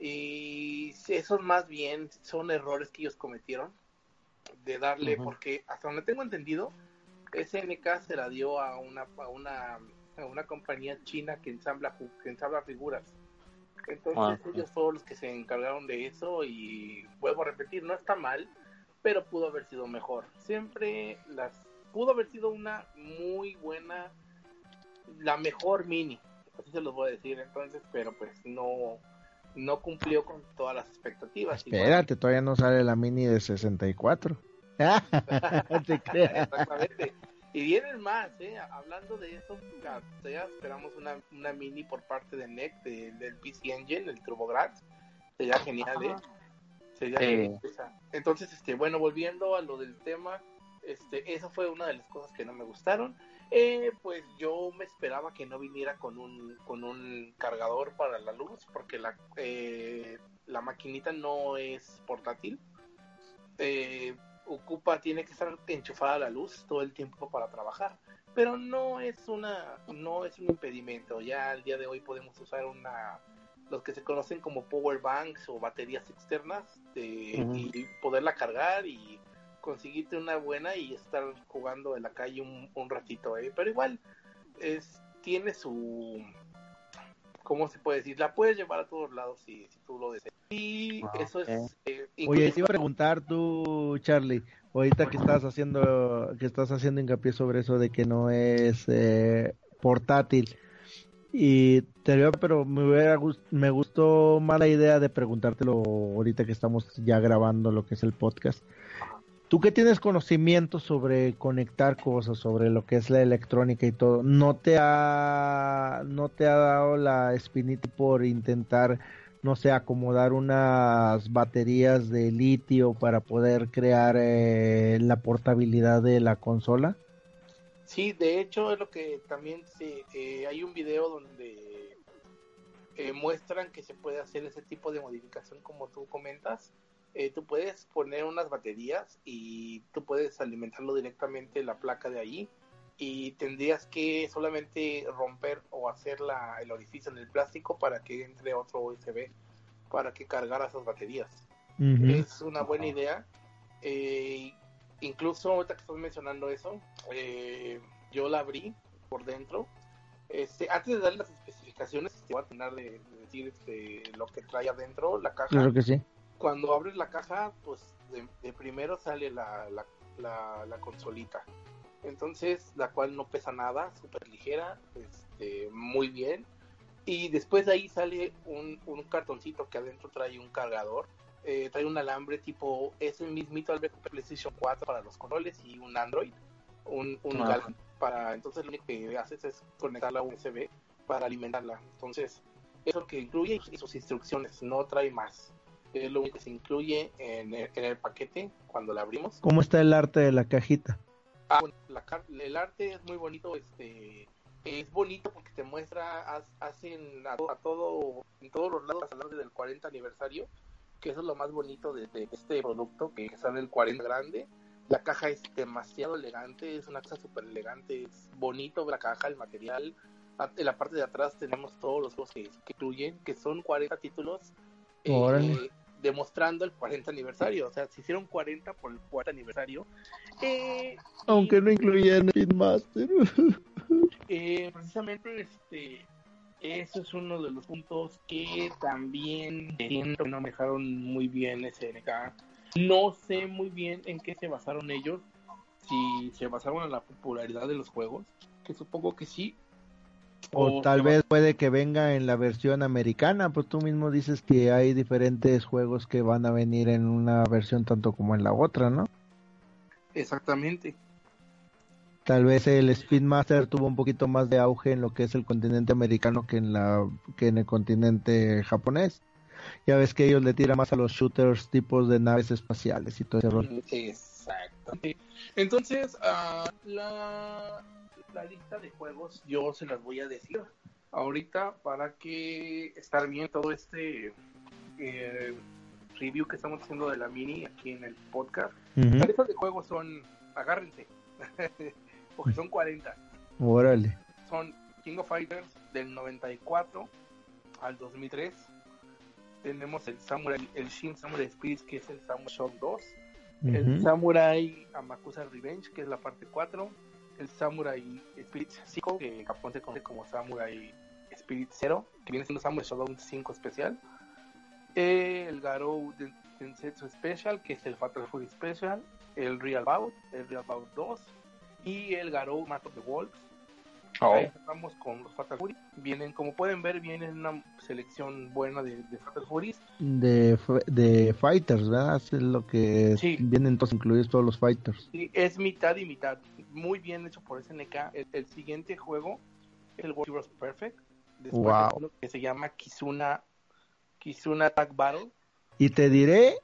Y esos más bien son errores que ellos cometieron de darle, porque hasta donde tengo entendido, SNK se la dio a una, a una, a una compañía china que ensambla, que ensambla figuras. Entonces ah, ellos fueron los que se encargaron de eso y vuelvo a repetir, no está mal, pero pudo haber sido mejor. Siempre las pudo haber sido una muy buena, la mejor mini, así se los voy a decir entonces, pero pues no no cumplió con todas las expectativas. Espérate, todavía no sale la mini de 64. Exactamente. Y vienen más, ¿eh? Hablando de eso, ya, esperamos una, una mini por parte de NEC, del PC Engine, el TurboGrafx. Sería genial, ¿eh? Sería genial. Entonces, este, bueno, volviendo a lo del tema, este, eso fue una de las cosas que no me gustaron. Eh, pues yo me esperaba que no viniera con un, con un cargador para la luz, porque la, eh, la maquinita no es portátil. Eh, ocupa, tiene que estar enchufada a la luz todo el tiempo para trabajar. Pero no es una, no es un impedimento. Ya al día de hoy podemos usar una, los que se conocen como power banks o baterías externas y poderla cargar y conseguirte una buena y estar jugando en la calle un, un ratito, ¿eh? Pero igual es, tiene su, ¿cómo se puede decir? La puedes llevar a todos lados si, si tú lo deseas. Y ah, eso es... Eh, Oye, te iba a preguntar tú, Charlie, ahorita que estás haciendo, que estás haciendo hincapié sobre eso de que no es eh, portátil. Y te veo, pero me hubiera me gustó más la idea de preguntártelo ahorita que estamos ya grabando lo que es el podcast. Tú que tienes conocimiento sobre conectar cosas, sobre lo que es la electrónica y todo, ¿no te ha, no te ha dado la espinita por intentar, no sé, acomodar unas baterías de litio para poder crear eh, la portabilidad de la consola? Sí, de hecho es lo que también se, eh, hay un video donde eh, muestran que se puede hacer ese tipo de modificación como tú comentas eh, tú puedes poner unas baterías y tú puedes alimentarlo directamente la placa de ahí y tendrías que solamente romper o hacer la, el orificio en el plástico para que entre otro USB para que cargara esas baterías. Es una buena idea. Eh, incluso ahorita que estás mencionando eso, eh, yo la abrí por dentro. Este, antes de dar las especificaciones, te voy a tener de, decir este, lo que trae adentro la caja. Claro que sí cuando abres la caja, pues de, primero sale la, la, consolita. Entonces, la cual no pesa nada, súper ligera, este, muy bien. Y después de ahí sale un, un cartoncito que adentro trae un cargador. Eh, trae un alambre tipo ese mismito al PlayStation 4 para los controles y un Android. Un, un para entonces lo único que haces es conectarla a USB para alimentarla. Entonces, eso es que incluye y sus instrucciones, no trae más es lo único que se incluye en el, paquete cuando la abrimos. ¿Cómo está el arte de la cajita? Ah, el arte es muy bonito, este es bonito porque te muestra, hacen a, todo, en todos los lados hablar del 40 aniversario, que eso es lo más bonito de, este producto, que sale el 40 grande. La caja es demasiado elegante, es una caja súper elegante, es bonito la caja, el material. En la parte de atrás tenemos todos los juegos que, que incluyen, que son 40 títulos eh, demostrando el 40 aniversario. O sea, se hicieron 40 por el 40 aniversario. Eh, Aunque no incluyen el Master. eh, precisamente, este, eso es uno de los puntos que también siento que no me dejaron muy bien SNK. No sé muy bien en qué se basaron ellos. Si se basaron en la popularidad de los juegos, que supongo que sí, o, tal vez puede que venga en la versión americana, pues tú mismo dices que hay diferentes juegos que van a venir en una versión tanto como en la otra, ¿no? Exactamente. Tal vez el Speedmaster tuvo un poquito más de auge en lo que es el continente americano que en la que en el continente japonés. Ya ves que ellos le tiran más a los shooters tipos de naves espaciales y todo ese rol. Exacto. Entonces, uh, la la lista de juegos yo se las voy a decir ahorita para que estar bien todo este eh, review que estamos haciendo de la mini aquí en el podcast. Las listas de juegos son, agárrense, porque son 40. Órale. Son King of Fighters del 94 al 2003. Tenemos el Samurai, el Shin Samurai Spirit, que es el Samurai Show 2. El Samurai Amakusa Revenge, que es la parte 4 el Samurai Spirit 5, que en Japón se conoce como Samurai Spirit 0, que viene siendo Samurai Shodown 5 especial. El Garou Densetsu Special, que es el Fatal Fury Special. El Real Bout, el Real Bout 2. Y el Garou Math of the Wolves. Oh. Ahí estamos con los Fatal Fury. Vienen, como pueden ver, vienen una selección buena de, Fatal Furies. de, de fighters, ¿verdad? Es lo que vienen todos incluidos todos los fighters. Sí, es mitad y mitad. Muy bien hecho por SNK. El, el siguiente juego es el World Heroes Perfect. wow. que se llama Kizuna, Kizuna Tag Battle. Y te diré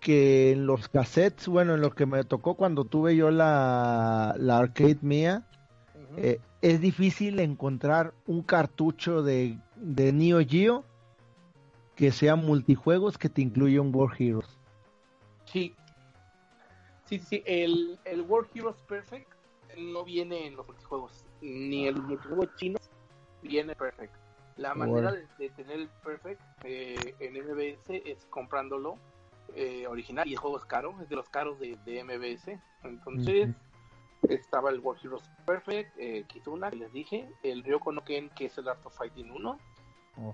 que en los cassettes, bueno, en lo que me tocó cuando tuve yo la, la arcade mía, eh, es difícil encontrar un cartucho de, de Neo Geo que sea multijuegos que te incluya un World Heroes. Sí, sí, sí, el, el World Heroes Perfect no viene en los multijuegos, ni el multijuego chino viene Perfect. La manera de, tener el Perfect eh, en MBS es comprándolo eh, original y el juego es caro, es de los caros de, de MBS. Entonces, estaba el World Heroes Perfect, eh, Kizuna, que les dije, el Ryoko no Ken, que es el Art of Fighting 1.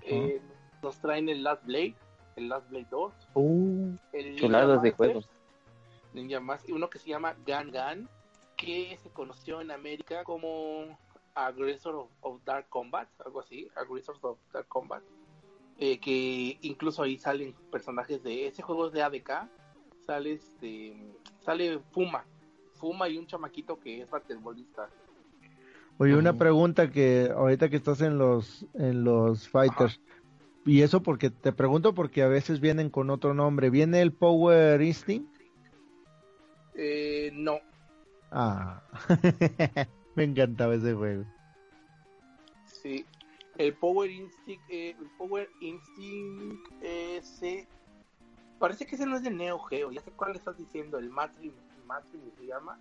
Eh, nos traen el Last Blade, el Last Blade 2. Uh, el de juegos. Ninja Master, uno que se llama Gun Gun, que se conoció en América como Aggressor of, Dark Combat, algo así, Aggressors of Dark Combat. Eh, que incluso ahí salen personajes de ese juego de ADK, sale este, sale Fuma, Fuma y un chamaquito que es basquetbolista. Oye, una pregunta que ahorita que estás en los en los fighters y eso porque te pregunto porque a veces vienen con otro nombre. ¿Viene el Power Instinct? Eh, no. Ah, me encantaba ese juego. Sí, el Power Instinct, eh, el Power Instinct ese parece que ese no es de Neo Geo. Ya sé cuál estás diciendo, el Matrix, Matrix se llama.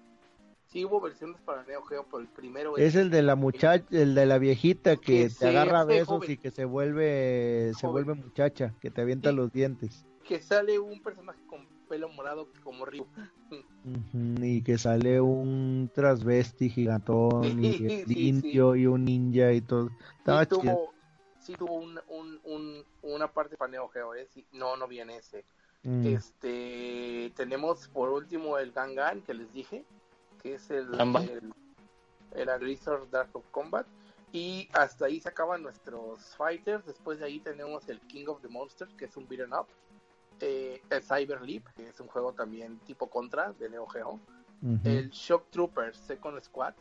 Sí hubo versiones para Neo Geo, pero el primero es, el de la muchacha, el de la viejita que, te agarra besos y que se vuelve se vuelve muchacha, que te avienta los dientes. Que sale un personaje con pelo morado como Ryu. y que sale un transvesti gigantón y limpio y un ninja y todo. Estaba sí, tuvo, sí tuvo un, un, una parte para Neo Geo, ¿eh? no, no viene ese. Mm. Este, tenemos por último el Gangan que les dije, que es el, el, el Aggressor Dark of Combat. Y hasta ahí se acaban nuestros fighters. Después de ahí tenemos el King of the Monsters, que es un beat'em up. Eh, el Cyber Leap, que es un juego también tipo contra de Neo Geo. El Shock Troopers Second Squad.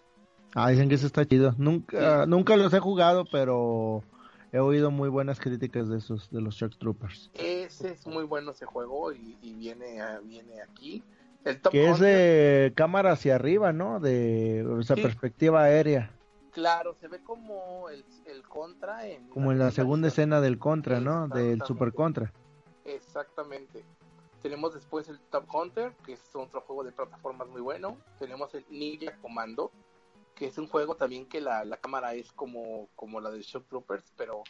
Ah, dicen que eso está chido. Nunca, nunca los he jugado, pero he oído muy buenas críticas de esos, de los Shock Troopers. Ese es muy bueno ese juego y, viene, viene aquí. El que es de cámara hacia arriba, ¿no? De esa perspectiva aérea. Claro, se ve como el, contra en... Como en la segunda escena del contra, ¿no? Del super contra. Exactamente. Tenemos después el Top Hunter, que es otro juego de plataformas muy bueno. Tenemos el Ninja Commando, que es un juego también que la, cámara es como, como la de Shock Troopers, pero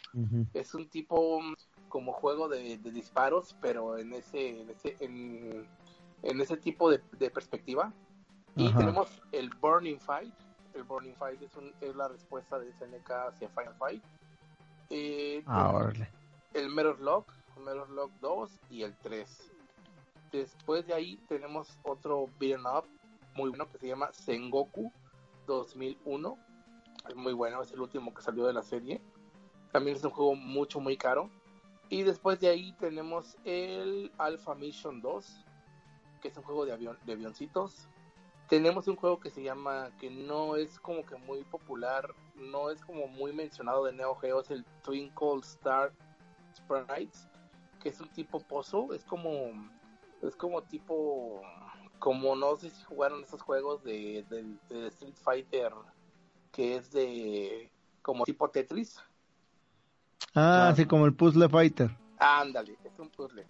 es un tipo como juego de, disparos, pero en ese, en ese, en, ese tipo de, perspectiva. Y tenemos el Burning Fight. El Burning Fight es, un, es la respuesta de SNK hacia Final Fight. Eh, ah, el Mirror Lock, Mirror Lock 2 y el 3. Después de ahí tenemos otro beat'em up muy bueno que se llama Sengoku 2001. Es muy bueno, es el último que salió de la serie. También es un juego mucho, muy caro. Y después de ahí tenemos el Alpha Mission 2, que es un juego de, avión, de avioncitos. Tenemos un juego que se llama, que no es como que muy popular, no es como muy mencionado de Neo Geo, es el Twinkle Star Sprites, que es un tipo pozo, es como, es como tipo, como no sé si jugaron esos juegos de, Street Fighter, que es de, como tipo Tetris. Ah, así como el Puzzle Fighter. Ándale, es un puzzle.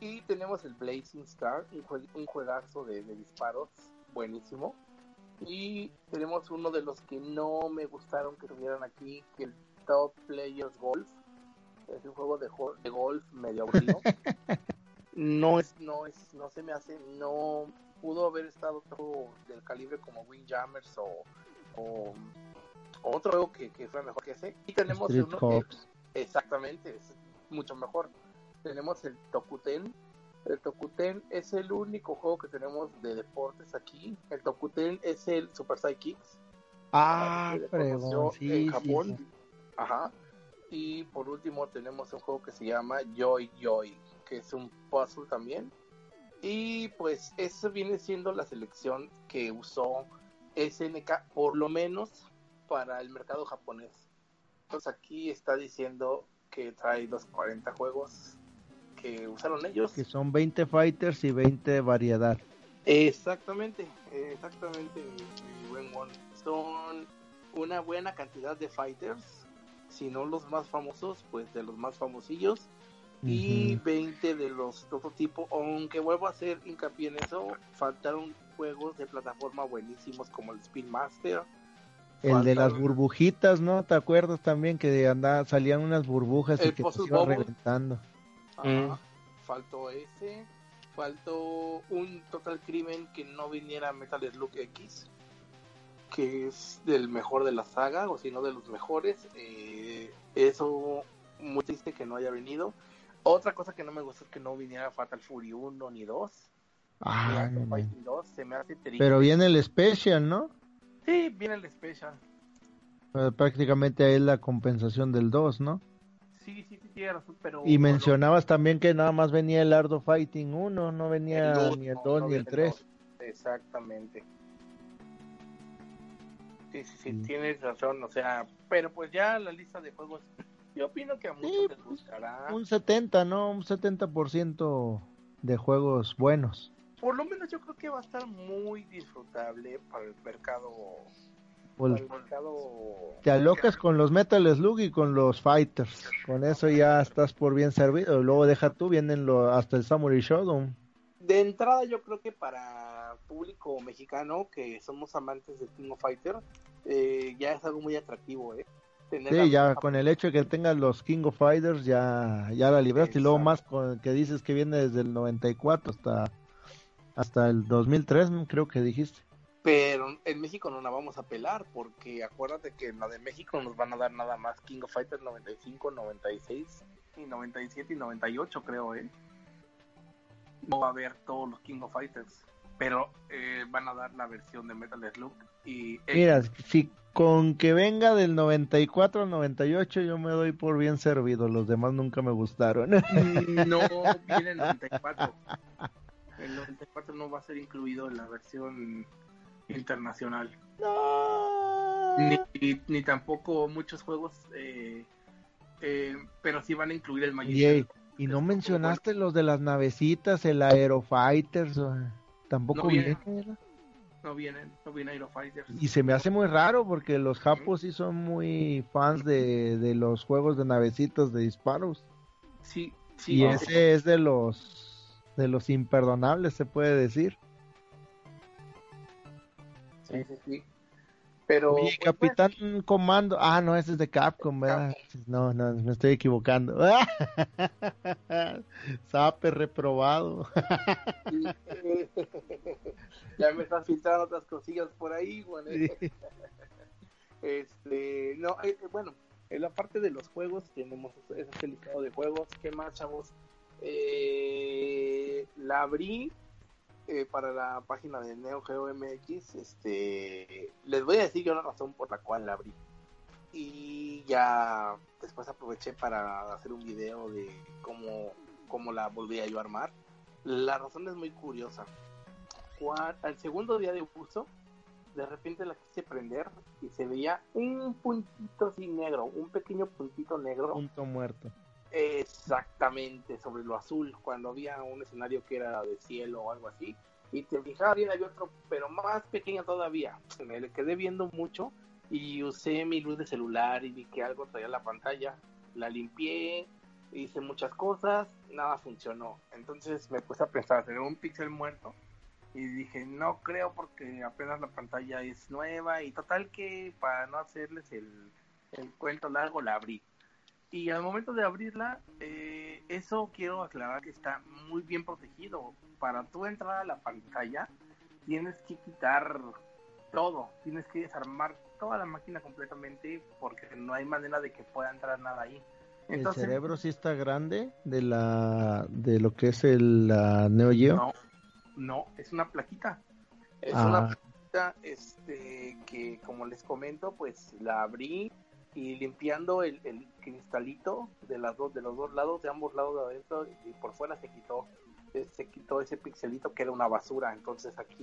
Y tenemos el Blazing Star, un, juegazo de, de, disparos buenísimo. Y tenemos uno de los que no me gustaron que tuvieran aquí, que el Top Players Golf, es un juego de, de golf medio aburrido. no es, no es, no se me hace, no pudo haber estado todo del calibre como Windjammers o, o, otro juego que, que fue mejor que ese. Y tenemos uno que, exactamente, es mucho mejor. Tenemos el Tokuten. El Tokuten es el único juego que tenemos de deportes aquí. El Tokuten es el Super Kicks Ah, pero en Japón. Ajá. Y por último tenemos un juego que se llama Joy Joy. que es un puzzle también. Y pues eso viene siendo la selección que usó SNK, por lo menos para el mercado japonés. Entonces aquí está diciendo que trae los 40 juegos que usaron ellos. Que son 20 fighters y 20 variedad. Exactamente, exactamente, buen Son una buena cantidad de fighters, si no los más famosos, pues de los más famosillos. Y 20 de los de otro tipo, aunque vuelvo a hacer hincapié en eso, faltaron juegos de plataforma buenísimos como el Spin Master. El de las burbujitas, ¿no? ¿Te acuerdas también que andaba, salían unas burbujas y que se iban reventando? Mm. Faltó ese. Faltó un Total Crimen que no viniera Metal Slug X, que es del mejor de la saga, o si no de los mejores. Eh, eso muy triste que no haya venido. Otra cosa que no me gusta es que no viniera Fatal Fury 1 ni 2. Ah, Pero viene el Special, ¿no? Sí, viene el Special. prácticamente es la compensación del 2, ¿no? Sí, sí, sí, tiene razón, pero... Y mencionabas también que nada más venía el Ardo Fighting 1, no venía ni el 2 ni el 3. Exactamente. Sí, sí, sí, tienes razón, o sea, pero pues ya la lista de juegos, yo opino que a muchos les gustará. Un 70, ¿no? Un 70% de juegos buenos. Por lo menos yo creo que va a estar muy disfrutable para el mercado pues, te alocas con los Metal Slug y con los Fighters. Con eso ya estás por bien servido. Luego deja tú, vienen lo, hasta el Samurai Shodown. De entrada yo creo que para público mexicano que somos amantes de King of Fighter, eh, ya es algo muy atractivo, ¿eh? Sí, ya con el hecho de que tengas los King of Fighters ya, ya la libraste. Y luego más con que dices que viene desde el 94 hasta, hasta el 2003, creo que dijiste. Pero en México no la vamos a pelar porque acuérdate que en la de México nos van a dar nada más King of Fighters 95, 96 y 97 y 98 creo, ¿eh? No va a haber todos los King of Fighters, pero eh, van a dar la versión de Metal Slug y... Mira, si con que venga del 94 al 98 yo me doy por bien servido, los demás nunca me gustaron. No, viene el 94. El 94 no va a ser incluido en la versión internacional. Ni, ni, tampoco muchos juegos, eh, eh, pero sí van a incluir el Magic. Y, no mencionaste los de las navecitas, el Aerofighters, tampoco no vienen, No vienen, no vienen Aerofighters. Y se me hace muy raro porque los japos sí son muy fans de, de los juegos de navecitas de disparos. Sí, sí. Y ese es de los de los imperdonables, se puede decir. Sí, sí, sí. Pero. Mi pues, Capitán Comando. Ah, no, ese es de Capcom, ¿verdad? No, no, me estoy equivocando. Sape reprobado. ya me están filtrando otras cosillas por ahí, bueno. Este, no, eh, eh, bueno, en la parte de los juegos tenemos ese listado de juegos. ¿Qué más, chavos? Eh, la abrí eh, para la página de Neo Geo MX, este, les voy a decir yo la razón por la cual la abrí. Y ya después aproveché para hacer un video de cómo, cómo la volví a yo armar. La razón es muy curiosa. al segundo día de uso, de repente la quise prender y se veía un puntito así negro, un pequeño puntito negro. Punto muerto. Exactamente, sobre lo azul, cuando había un escenario que era de cielo o algo así, y te fijaba bien, había otro, pero más pequeño todavía. Me le quedé viendo mucho y usé mi luz de celular y vi que algo traía la pantalla, la limpié, hice muchas cosas, nada funcionó. Entonces me puse a pensar, ¿sería un píxel muerto? Y dije, no creo porque apenas la pantalla es nueva y total que para no hacerles el, el cuento largo la abrí y al momento de abrirla, eh, eso quiero aclarar que está muy bien protegido. Para tú entrar a la pantalla, tienes que quitar todo, tienes que desarmar toda la máquina completamente porque no hay manera de que pueda entrar nada ahí. ¿El cerebro sí está grande de la de lo que es el Neo Geo? No, no, es una plaquita. Es una ah. plaquita este, que, como les comento, pues la abrí y limpiando el, cristalito de las dos de los dos lados de ambos lados de adentro y por fuera se quitó se quitó ese pixelito que era una basura. Entonces aquí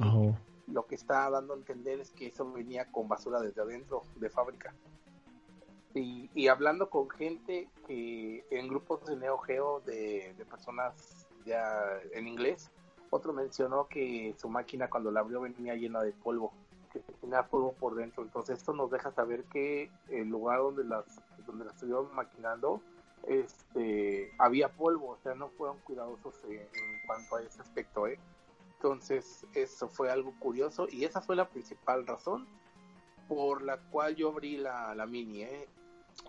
lo que está dando a entender es que eso venía con basura desde adentro de fábrica. Y, y hablando con gente que en grupos de Neo Geo de, de personas ya en inglés otro mencionó que su máquina cuando la abrió venía llena de polvo tenía polvo por dentro. Entonces esto nos deja saber que el lugar donde las donde las estuvieron maquinando este había polvo, o sea, no fueron cuidadosos en, cuanto a ese aspecto, ¿eh? Entonces, eso fue algo curioso y esa fue la principal razón por la cual yo abrí la, la mini, ¿eh?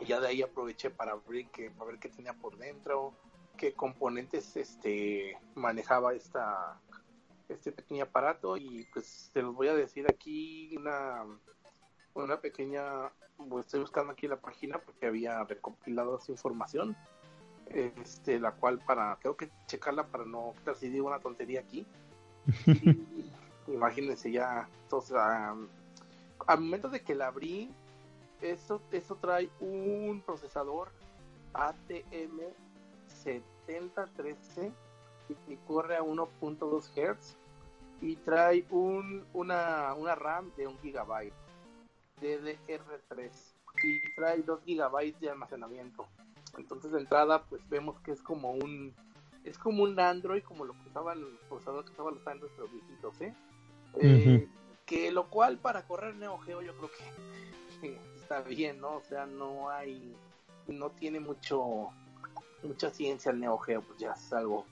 Y ya de ahí aproveché para abrir que para ver qué tenía por dentro, qué componentes este manejaba esta este pequeño aparato y pues se los voy a decir aquí una, una pequeña, pues, estoy buscando aquí la página porque había recopilado esa información, este, la cual para, tengo que checarla para no quitar si digo una tontería aquí. imagínense ya, entonces, al momento de que la abrí, eso, eso trae un procesador ATM 7013 y corre a 1.2 Hz y trae un, una, una RAM de 1 GB DDR3 y trae 2 GB de almacenamiento. Entonces de entrada pues vemos que es como un es como un Android como lo que usaban que usaban los Android pero viejitos, ¿eh? eh que lo cual para correr Neo Geo yo creo que está bien, ¿no? O sea, no hay no tiene mucho mucha ciencia el Neo Geo, pues ya es algo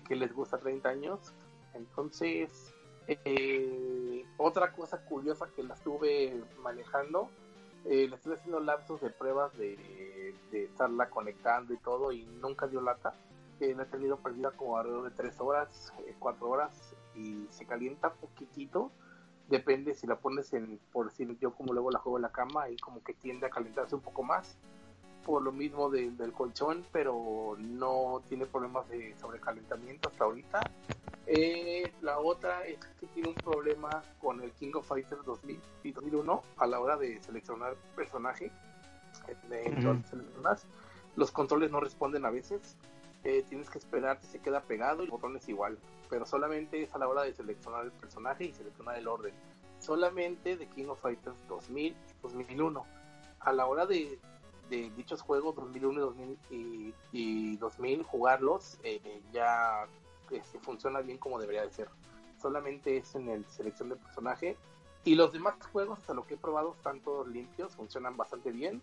que les gusta 30 años. Entonces, eh, otra cosa curiosa que la estuve manejando, eh, le estuve haciendo lapsos de pruebas de, estarla conectando y todo y nunca dio lata. Eh, la he tenido perdida como alrededor de 3 horas, 4 horas y se calienta poquitito. Depende si la pones en, por decir yo como luego la juego en la cama y como que tiende a calentarse un poco más por lo mismo del colchón, pero no tiene problemas de sobrecalentamiento hasta ahorita. Eh, la otra es que tiene un problema con el King of Fighters 2000 y 2001 a la hora de seleccionar personaje. los controles no responden a veces. Eh, tienes que esperar que se queda pegado y el botón es igual, pero solamente es a la hora de seleccionar el personaje y seleccionar el orden. Solamente de King of Fighters 2000 y 2001. A la hora de dichos juegos 2001 2000 y, 2000 jugarlos eh, ya este, funciona bien como debería de ser. Solamente es en el selección de personaje. Y los demás juegos hasta lo que he probado están todos limpios funcionan bastante bien.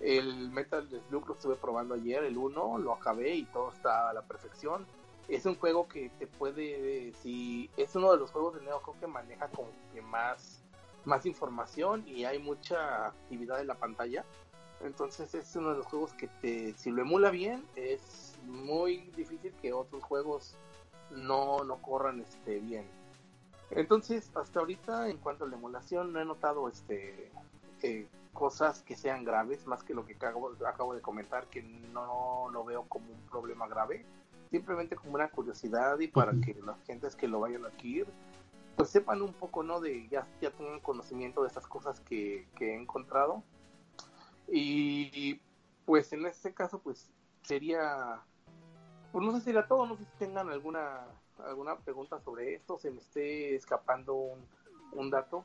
El Metal Slug lo estuve probando ayer el 1 lo acabé y todo está a la perfección. Es un juego que te puede si es uno de los juegos de Neo que maneja como que más más información y hay mucha actividad en la pantalla entonces es uno de los juegos que te, si lo emula bien, es muy difícil que otros juegos no, no corran este bien. Entonces, hasta ahorita, en cuanto a la emulación, no he notado este eh, cosas que sean graves, más que lo que acabo, acabo de comentar, que no lo veo como un problema grave, simplemente como una curiosidad y para que las gentes que lo vayan a adquirir, pues sepan un poco, ¿no? De ya, ya tengan conocimiento de estas cosas que, que he encontrado y pues en este caso, pues sería, pues no sé si era todo, no sé si tengan alguna alguna pregunta sobre esto, se me esté escapando un, dato.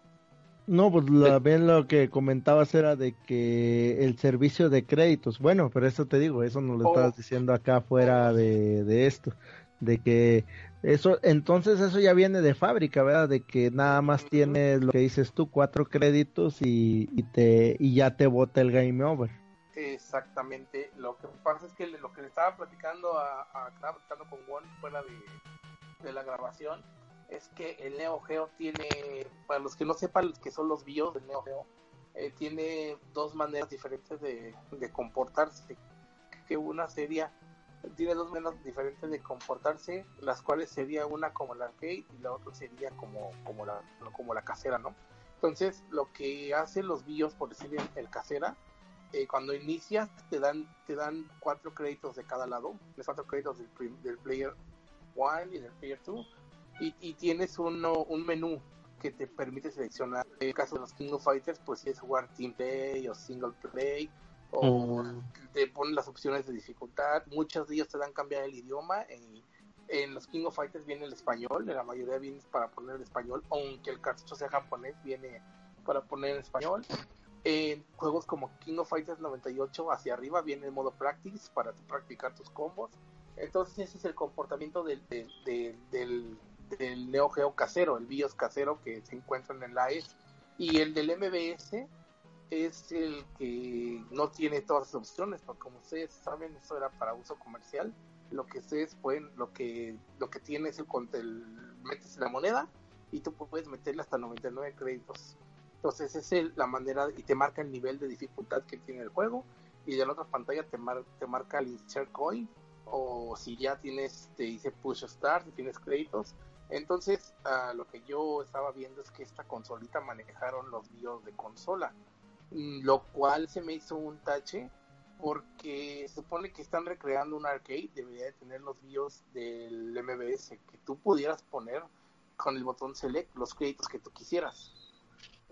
No, pues la, bien lo que comentabas era de que el servicio de créditos, bueno, pero eso te digo, eso nos lo estabas oh. diciendo acá fuera de, de esto, de que eso, entonces eso ya viene de fábrica, ¿verdad? De que nada más tienes lo que dices tú, cuatro créditos y, y te y ya te bota el game over. Exactamente. Lo que pasa es que lo que le estaba platicando a, a con Juan fuera de, la grabación es que el Neo Geo tiene, para los que no sepan que son los BIOS del Neo Geo, eh, tiene dos maneras diferentes de, de comportarse. Que una sería tiene dos maneras diferentes de comportarse, las cuales sería una como la arcade y la otra sería como, como, la, como la casera, ¿no? Entonces, lo que hacen los BIOS, por decir el, casera, eh, cuando inicias te dan te dan cuatro créditos de cada lado, cuatro créditos del, player 1 y del player 2, y, y, tienes uno, un menú que te permite seleccionar. En el caso de los King of Fighters, pues si es jugar Team Play o Single Play, o te ponen las opciones de dificultad. Muchos de ellos te dan cambiar el idioma. En, en los King of Fighters viene el español, en la mayoría viene para poner el español, aunque el cartucho sea japonés, viene para poner en español. En juegos como King of Fighters 98 hacia arriba viene el modo practice para practicar tus combos. Entonces ese es el comportamiento del, del, del, Neo Geo casero, el BIOS casero que se encuentra en el AES. Y el del MBS es el que no tiene todas las opciones, porque como ustedes saben, eso era para uso comercial. Lo que ustedes pueden, lo que, lo que tiene es el, el metes la moneda y tú puedes meterle hasta 99 créditos. Entonces esa es la manera y te marca el nivel de dificultad que tiene el juego y de la otra pantalla te, te marca el insert coin o si ya tienes, te dice push start, si tienes créditos. Entonces lo que yo estaba viendo es que esta consolita manejaron los BIOS de consola lo cual se me hizo un tache porque se supone que están recreando un arcade, debería de tener los BIOS del MBS, que tú pudieras poner con el botón select los créditos que tú quisieras.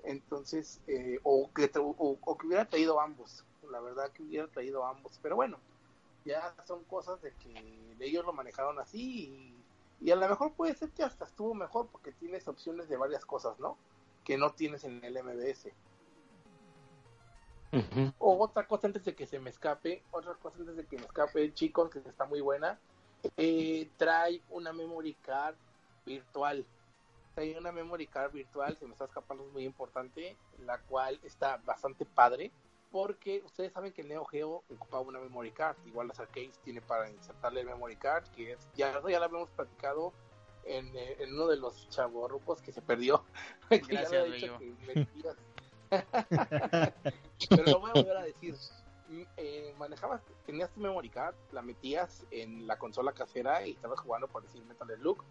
Entonces, eh, o, que o, que hubiera traído ambos, la verdad que hubiera traído ambos, pero bueno, ya son cosas de que ellos lo manejaron así y, y a lo mejor puede ser que hasta estuvo mejor porque tienes opciones de varias cosas, ¿no? Que no tienes en el MBS. O otra cosa antes de que se me escape, otra cosa antes de que me escape, chicos, que está muy buena, eh, trae una memory card virtual. Trae una memory card virtual, se me está escapando, es muy importante, la cual está bastante padre, porque ustedes saben que el Neo Geo ocupaba una memory card, igual las arcades tiene para insertarle el memory card, que es, ya, ya lo habíamos platicado en, eh, uno de los chavorrucos que se perdió. Gracias, Pero lo voy a volver a decir. Mm, eh, manejabas, tenías tu memory card, la metías en la consola casera y estabas jugando por decir Metal Slug.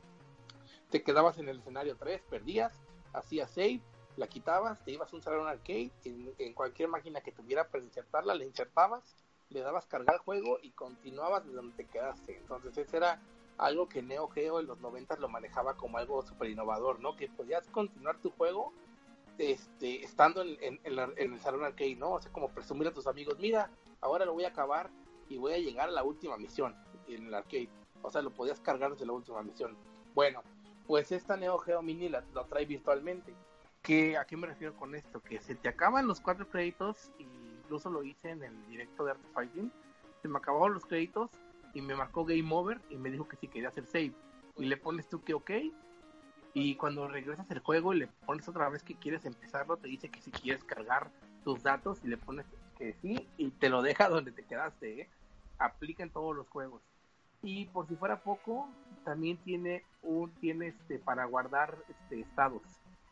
Te quedabas en el escenario 3, perdías, hacías save, la quitabas, te ibas a un salón arcade, en, cualquier máquina que tuviera para insertarla, la insertabas, le dabas cargar juego y continuabas de donde te quedaste. Entonces, ese era algo que Neo Geo en los 90 lo manejaba como algo súper innovador, ¿no? Que podías continuar tu juego este, estando en, el salón arcade, ¿no? O sea, como presumir a tus amigos, mira, ahora lo voy a acabar y voy a llegar a la última misión en el arcade. O sea, lo podías cargar desde la última misión. Bueno, pues esta Neo Geo Mini la, trae virtualmente. ¿Qué, ¿A qué me refiero con esto? Que se te acaban los cuatro créditos, incluso lo hice en el directo de Art Fighting, se me acabaron los créditos y me marcó Game Over y me dijo que si quería hacer save. Y le pones tú que ok, y cuando regresas el juego y le pones otra vez que quieres empezarlo, te dice que si quieres cargar tus datos y le pones que sí y te lo deja donde te quedaste. ¿eh? Aplica en todos los juegos. Y por si fuera poco, también tiene un tiene este para guardar este estados.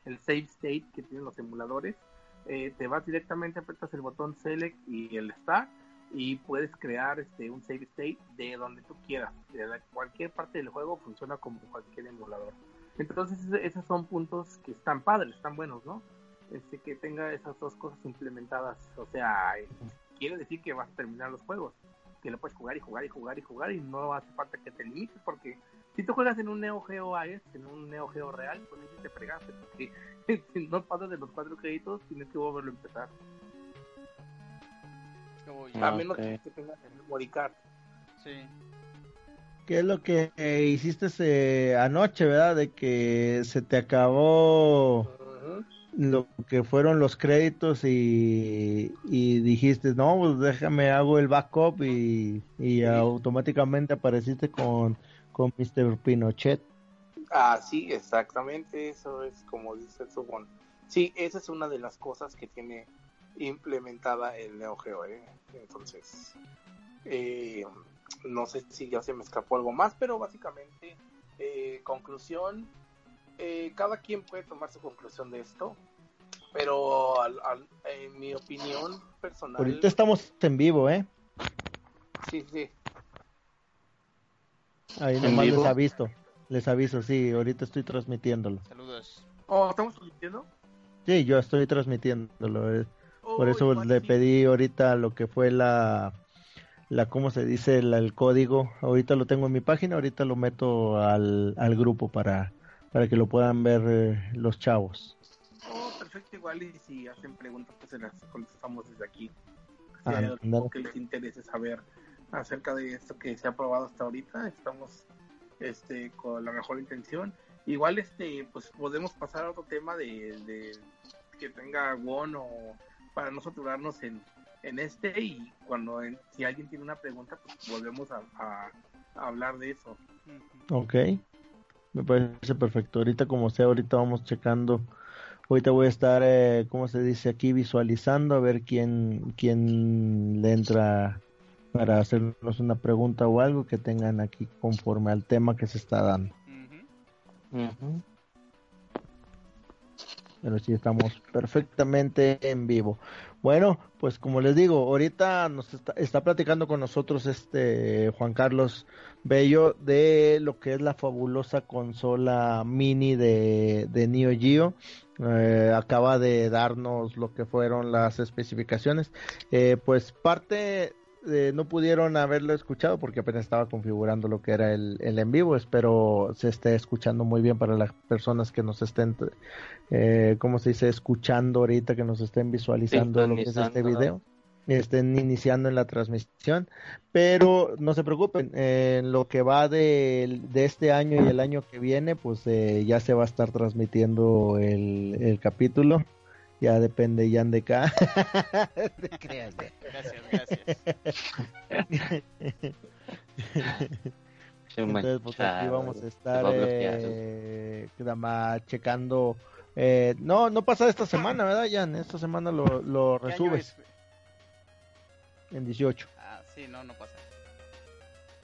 El save state que tienen los emuladores. Eh, te vas directamente, apretas el botón select y el start y puedes crear este un save state de donde tú quieras. De cualquier parte del juego funciona como cualquier emulador. Entonces esos son puntos que están padres, están buenos, ¿no? Este, que tenga esas dos cosas implementadas. O sea, quiere decir que vas a terminar los juegos, que lo puedes jugar y jugar y jugar y jugar y no hace falta que te limites porque si tú juegas en un Neo Geo AES, en un Neo Geo real, pues te fregaste porque si no pasas de los cuatro créditos tienes que volverlo a empezar. a menos que tengas el memory card. Sí. ¿Qué es lo que hiciste ese anoche, verdad? De que se te acabó lo que fueron los créditos y, dijiste, no, pues déjame, hago el backup y, automáticamente apareciste con, con Mr. Pinochet. Ah, sí, exactamente, eso es como dice Subon. Sí, esa es una de las cosas que tiene implementada el Neo Geo, ¿eh? Entonces, eh, no sé si ya se me escapó algo más, pero básicamente, eh, conclusión, eh, cada quien puede tomar su conclusión de esto, pero en mi opinión personal... Ahorita estamos en vivo, ¿eh? Sí, sí. Ahí nomás les aviso, les aviso, sí, ahorita estoy transmitiéndolo. Saludos. Oh, ¿estamos transmitiendo? Sí, yo estoy transmitiéndolo. Eh. Por eso le pedí ahorita lo que fue la la cómo se dice el, código. Ahorita lo tengo en mi página, ahorita lo meto al, al grupo para, para que lo puedan ver eh, los chavos. Oh, perfecto, igual y si hacen preguntas pues se las contestamos desde aquí. si hay algo que les interese saber acerca de esto que se ha probado hasta ahorita, estamos este con la mejor intención. Igual este pues podemos pasar a otro tema de, que tenga Won o para no saturarnos en, en este y cuando si alguien tiene una pregunta pues volvemos a, hablar de eso. Ok, me parece perfecto. Ahorita como sea, ahorita vamos checando. Ahorita voy a estar, eh, ¿cómo se dice aquí? Visualizando a ver quién, quién le entra para hacernos una pregunta o algo que tengan aquí conforme al tema que se está dando. Pero sí estamos perfectamente en vivo. Bueno, pues como les digo, ahorita nos está, está, platicando con nosotros este Juan Carlos Bello de lo que es la fabulosa consola mini de, de Neo Geo. Eh, acaba de darnos lo que fueron las especificaciones. Eh, pues parte eh, no pudieron haberlo escuchado porque apenas estaba configurando lo que era el, el, en vivo. Espero se esté escuchando muy bien para las personas que nos estén, eh, ¿cómo se dice? Escuchando ahorita, que nos estén visualizando lo que es este video. Estén iniciando en la transmisión, pero no se preocupen, en lo que va de, de, este año y el año que viene, pues eh, ya se va a estar transmitiendo el, el capítulo ya depende Jan de acá. gracias, gracias. Entonces, pues aquí vamos a estar eh, checando. Eh, no, no pasa esta semana, ¿verdad, Jan? Esta semana lo, lo resubes. En 18. Ah, sí, no, no pasa.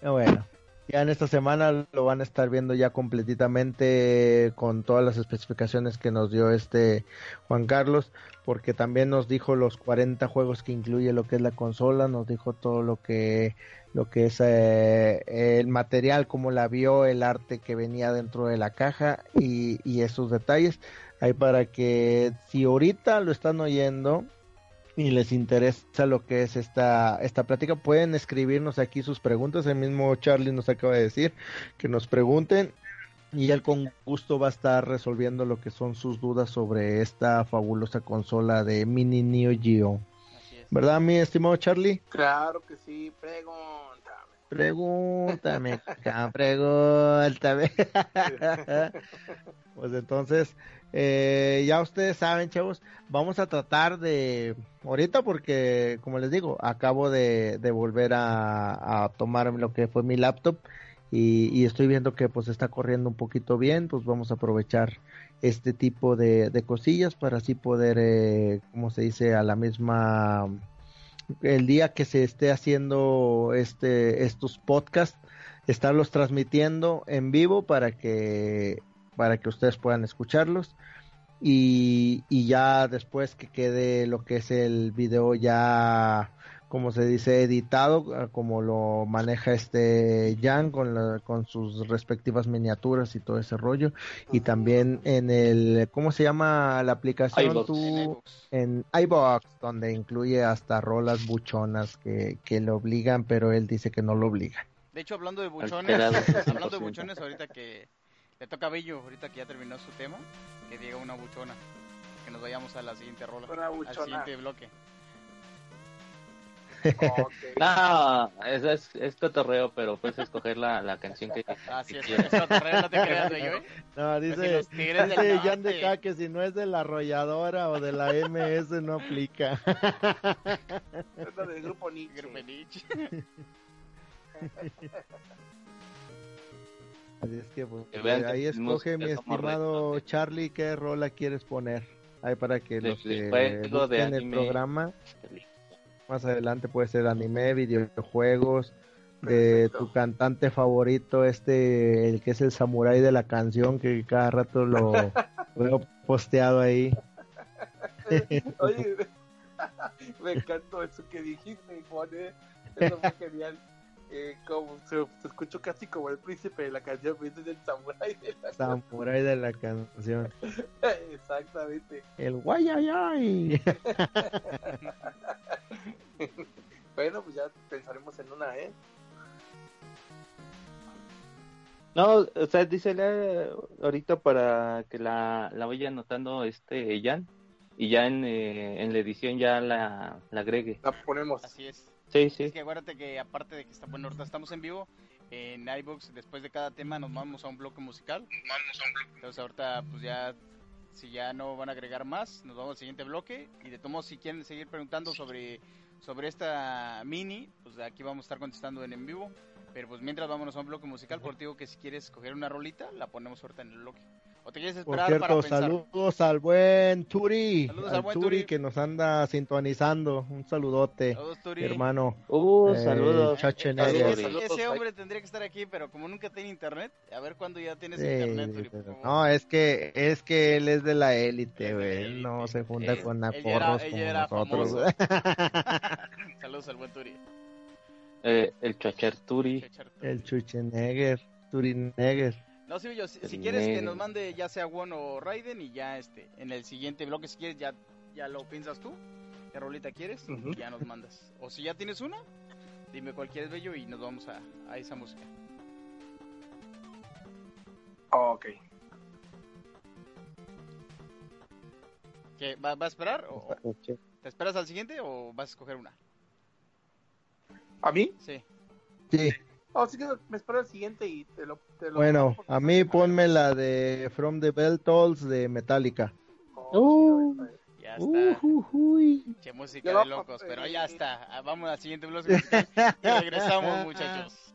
Ah, bueno. Ya en esta semana lo van a estar viendo ya completamente con todas las especificaciones que nos dio este Juan Carlos, porque también nos dijo los 40 juegos que incluye lo que es la consola, nos dijo todo lo que lo que es eh, el material, cómo la vio, el arte que venía dentro de la caja y, y esos detalles. Ahí para que si ahorita lo están oyendo, y les interesa lo que es esta, esta plática, pueden escribirnos aquí sus preguntas. El mismo Charlie nos acaba de decir que nos pregunten y él con gusto va a estar resolviendo lo que son sus dudas sobre esta fabulosa consola de Mini Neo Geo. ¿Verdad, mi estimado Charlie? Claro que sí, pregúntame. Pregúntame, pregúntame. pues entonces, eh, ya ustedes saben, chavos, vamos a tratar de, ahorita porque, como les digo, acabo de, volver a, tomar lo que fue mi laptop y, estoy viendo que pues está corriendo un poquito bien, pues vamos a aprovechar este tipo de, cosillas para así poder, eh, como se dice, a la misma, el día que se esté haciendo este, estos podcasts, estarlos transmitiendo en vivo para que para que ustedes puedan escucharlos. Y, y ya después que quede lo que es el video ya como se dice editado ah, como lo maneja este Jan con, con sus respectivas miniaturas y todo ese rollo y también en el cómo se llama la aplicación tú en iBox donde incluye hasta rolas buchonas que, que le obligan pero él dice que no lo obligan de hecho hablando de buchones hablando de buchones ahorita que le toca a Bello, ahorita que ya terminó su tema, que diga una buchona. Que nos vayamos a la siguiente rola. Al siguiente bloque. No, eso es, es cotorreo, pero puedes escoger la, la canción que, ah, sí, es, es cotorreo, no te creas de yo, ¿eh? No, dice, si dice Jan de acá que si no es de la arrolladora o de la MS no aplica. Es la del grupo Nietzsche. Grupo Nietzsche. Así es que, pues, eh, ahí escoge mi estimado Charlie qué rola quieres poner. Ahí para que los que busquen el programa más adelante puede ser anime, videojuegos, de tu cantante favorito, este, el que es el samurái de la canción, que cada rato lo veo posteado ahí. Oye, me encantó eso que dijiste, Juan, ¿eh? eso fue genial eh, como se, escuchó casi como el príncipe de la canción, pero es el samurái de la Samurai de la canción. Exactamente. El guayayay. bueno, pues ya pensaremos en una, ¿eh? No, o sea, dísele ahorita para que la, la vaya anotando este Jan y ya en, eh, en la edición ya la, la agregue. La ponemos. Así es. Sí, sí. Es que acuérdate que aparte de que está bueno, ahorita estamos en vivo, en iBooks, después de cada tema nos vamos a un bloque musical. Nos vamos a un bloque. Entonces ahorita pues ya si ya no van a agregar más, nos vamos al siguiente bloque y de todos si quieren seguir preguntando sobre sobre esta mini, pues aquí vamos a estar contestando en en vivo. Pero pues mientras vámonos a un bloque musical, por digo que si quieres coger una rolita, la ponemos ahorita en el bloque. ¿O te quieres esperar Por cierto, para saludos al buen Turi, Saludos al al buen Turi, Turi. que nos anda sintonizando. Un saludote, Saludos, Turi. hermano. Uh, Eh, saludos. Ese, Saludos, ese hombre tendría que estar aquí, pero como nunca tiene internet, a ver cuándo ya tienes Sí, internet, Turi, favor. no, es que es que él es de la élite, güey. Él no se junta con ya como era nosotros. Saludos al buen Turi. Eh, el. Chechar Turi. El Chuchenegger, Turinegger. No, sí, yo, si, quieres que nos mande ya sea Won o Raiden y ya este, en el siguiente bloque, si quieres, ya, ya lo piensas tú. ¿Qué rolita quieres? Y ya nos mandas. O si ya tienes una, dime cuál quieres bello y nos vamos a, a esa música. Ok. ¿Qué, va, ¿Va a esperar? O, o- ¿Te esperas al siguiente o vas a escoger una? ¿A mí? Sí. Sí, Oh, que me espero el siguiente y te lo... Te lo bueno, a mí ponme la de From the Bell Tolls de Metallica. Oh, ahorita- Ya está. Ujujuy. Che música de locos, eh, pero ya está. Ah, Vamos al siguiente bloque musical y regresamos, muchachos.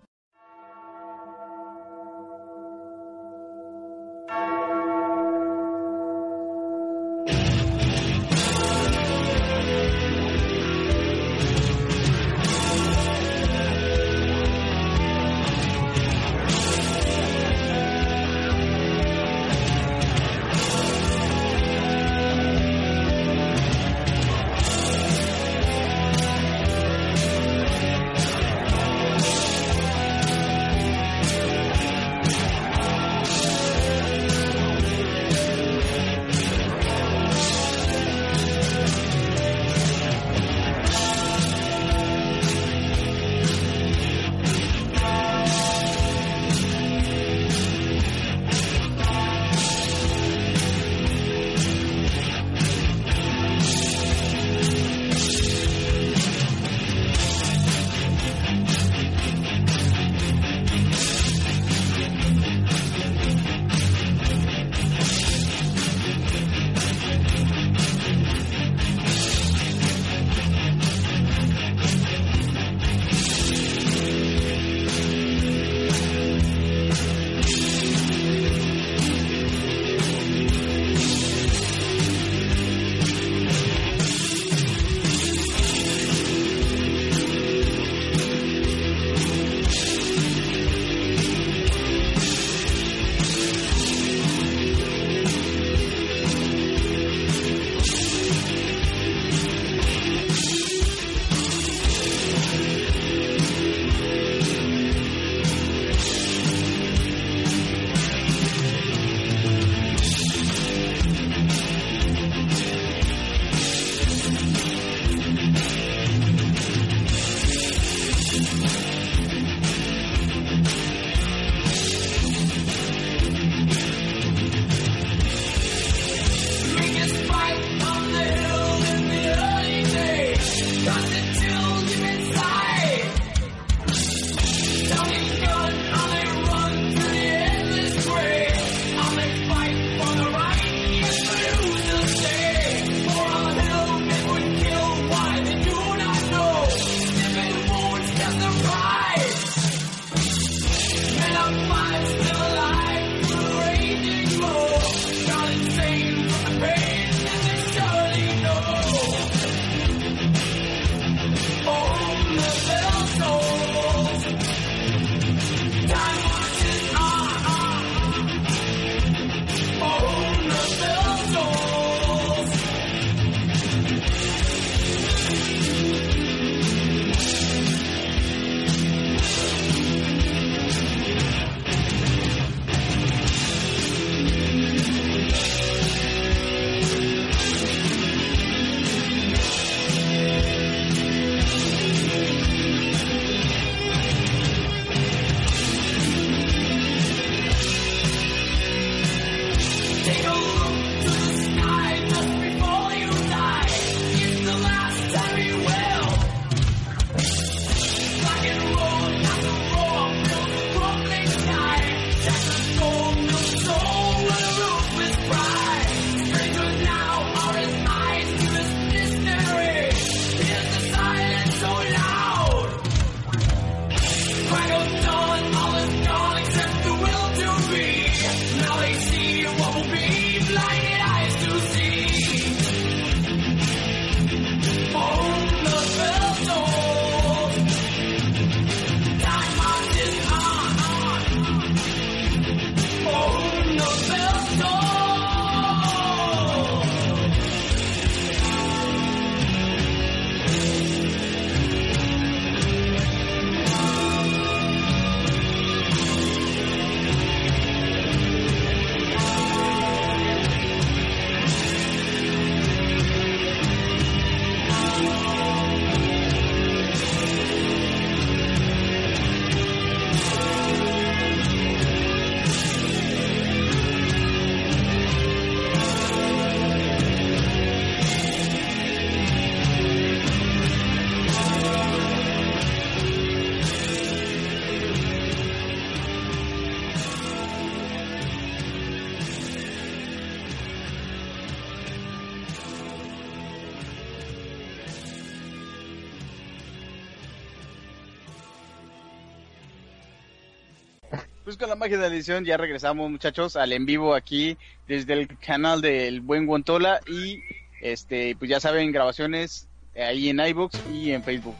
Magia de la edición ya regresamos muchachos al en vivo aquí desde el canal del Buen Guantola y este pues ya saben grabaciones ahí en iBox y en Facebook.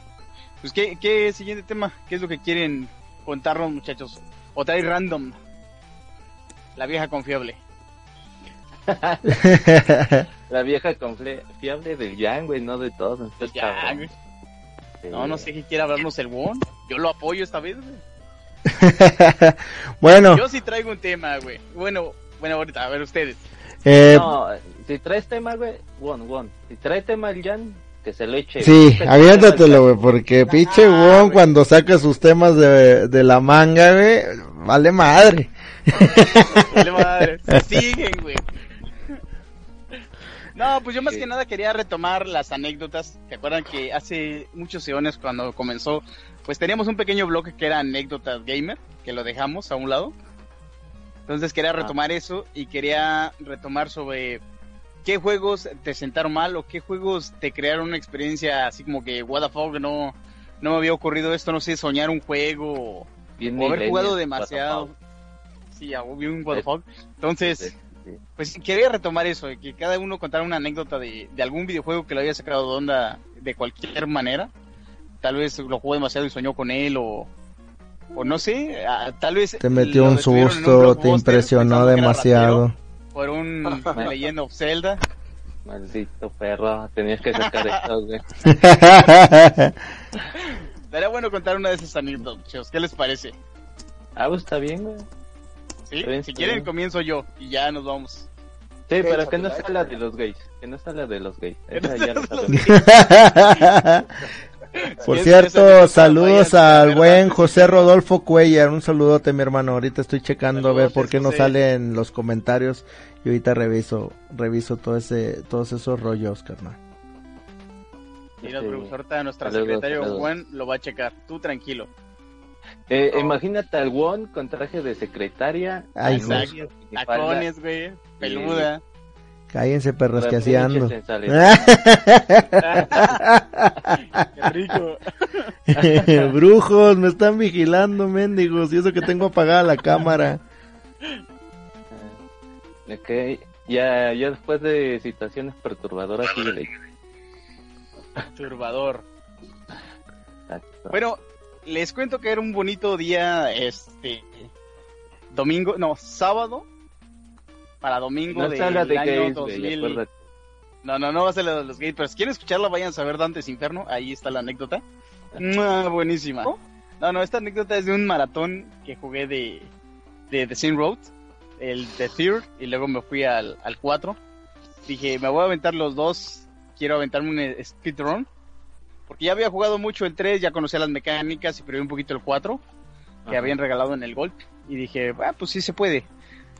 Pues ¿qué, qué siguiente tema, qué es lo que quieren contarnos muchachos. O trae random. La vieja confiable. la vieja confiable del Yang, güey, no de todos. No, no sé qué quiere hablarnos el Won. Yo lo apoyo esta vez, güey. bueno. Yo sí traigo un tema, güey. Bueno, bueno, ahorita, a ver ustedes. Eh... No, si traes tema, güey, Won, Won. Si traes tema el Jan, que se lo eche. Sí, aviéntatelo, güey, porque pinche Won cuando saca sus temas de, de la manga, güey, vale madre. Vale madre. Siguen, güey. No, pues yo más que nada quería retomar las anécdotas. ¿Se acuerdan que hace muchos años cuando comenzó, pues teníamos un pequeño bloque que era anécdotas gamer, que lo dejamos a un lado. Entonces quería ah. retomar eso y quería retomar sobre qué juegos te sentaron mal o qué juegos te crearon una experiencia así como que, what the fuck, no, no me había ocurrido esto, no sé, soñar un juego o haber jugado demasiado. Sí, un what the fuck. Entonces, pues quería retomar eso, que cada uno contara una anécdota de, algún videojuego que lo había sacado de onda de cualquier manera. Tal vez lo jugó demasiado y soñó con él o, o no sé, tal vez... Te metió un susto, te impresionó demasiado. Por un leyenda of Zelda. Maldito perro, tenías que sacar esto, güey. Estaría bueno contar una de esas anécdotas, ¿qué les parece? Ah, pues está bien, güey si quieren comienzo yo y ya nos vamos. Sí, pero que no sea la de los gays, que no sea la de los gays. Por cierto, saludos al buen José Rodolfo Cuellar, un saludote mi hermano, ahorita estoy checando a ver por qué no sale en los comentarios. Y ahorita reviso, reviso todo ese, todos esos rollos, carnal. Mira, profesor, nuestra secretario Juan lo va a checar, tú tranquilo. Eh, Imagínate al Won con traje de secretaria. Ay, tacones, güey, peluda. Cállense, perros, que así ando. Qué rico. Brujos, me están vigilando, mendigos. Y eso que tengo apagada la cámara. Ok, ya, ya después de situaciones perturbadoras, sigue Perturbador. Bueno, les cuento que era un bonito día, este, domingo, no, sábado, para domingo del año 2000. no, no, no va a ser la de los gays, pero si quieren escucharla, vayan a saber Dantes Inferno, ahí está la anécdota. buenísima. No, no, esta anécdota es de un maratón que jugué de, de The Sin Road, el The Third, y luego me fui al, al 4. Dije, me voy a aventar los dos, quiero aventarme un speedrun porque ya había jugado mucho el 3, ya conocía las mecánicas y probé un poquito el 4, que habían regalado en el Gold. Y dije, ah, pues sí se puede.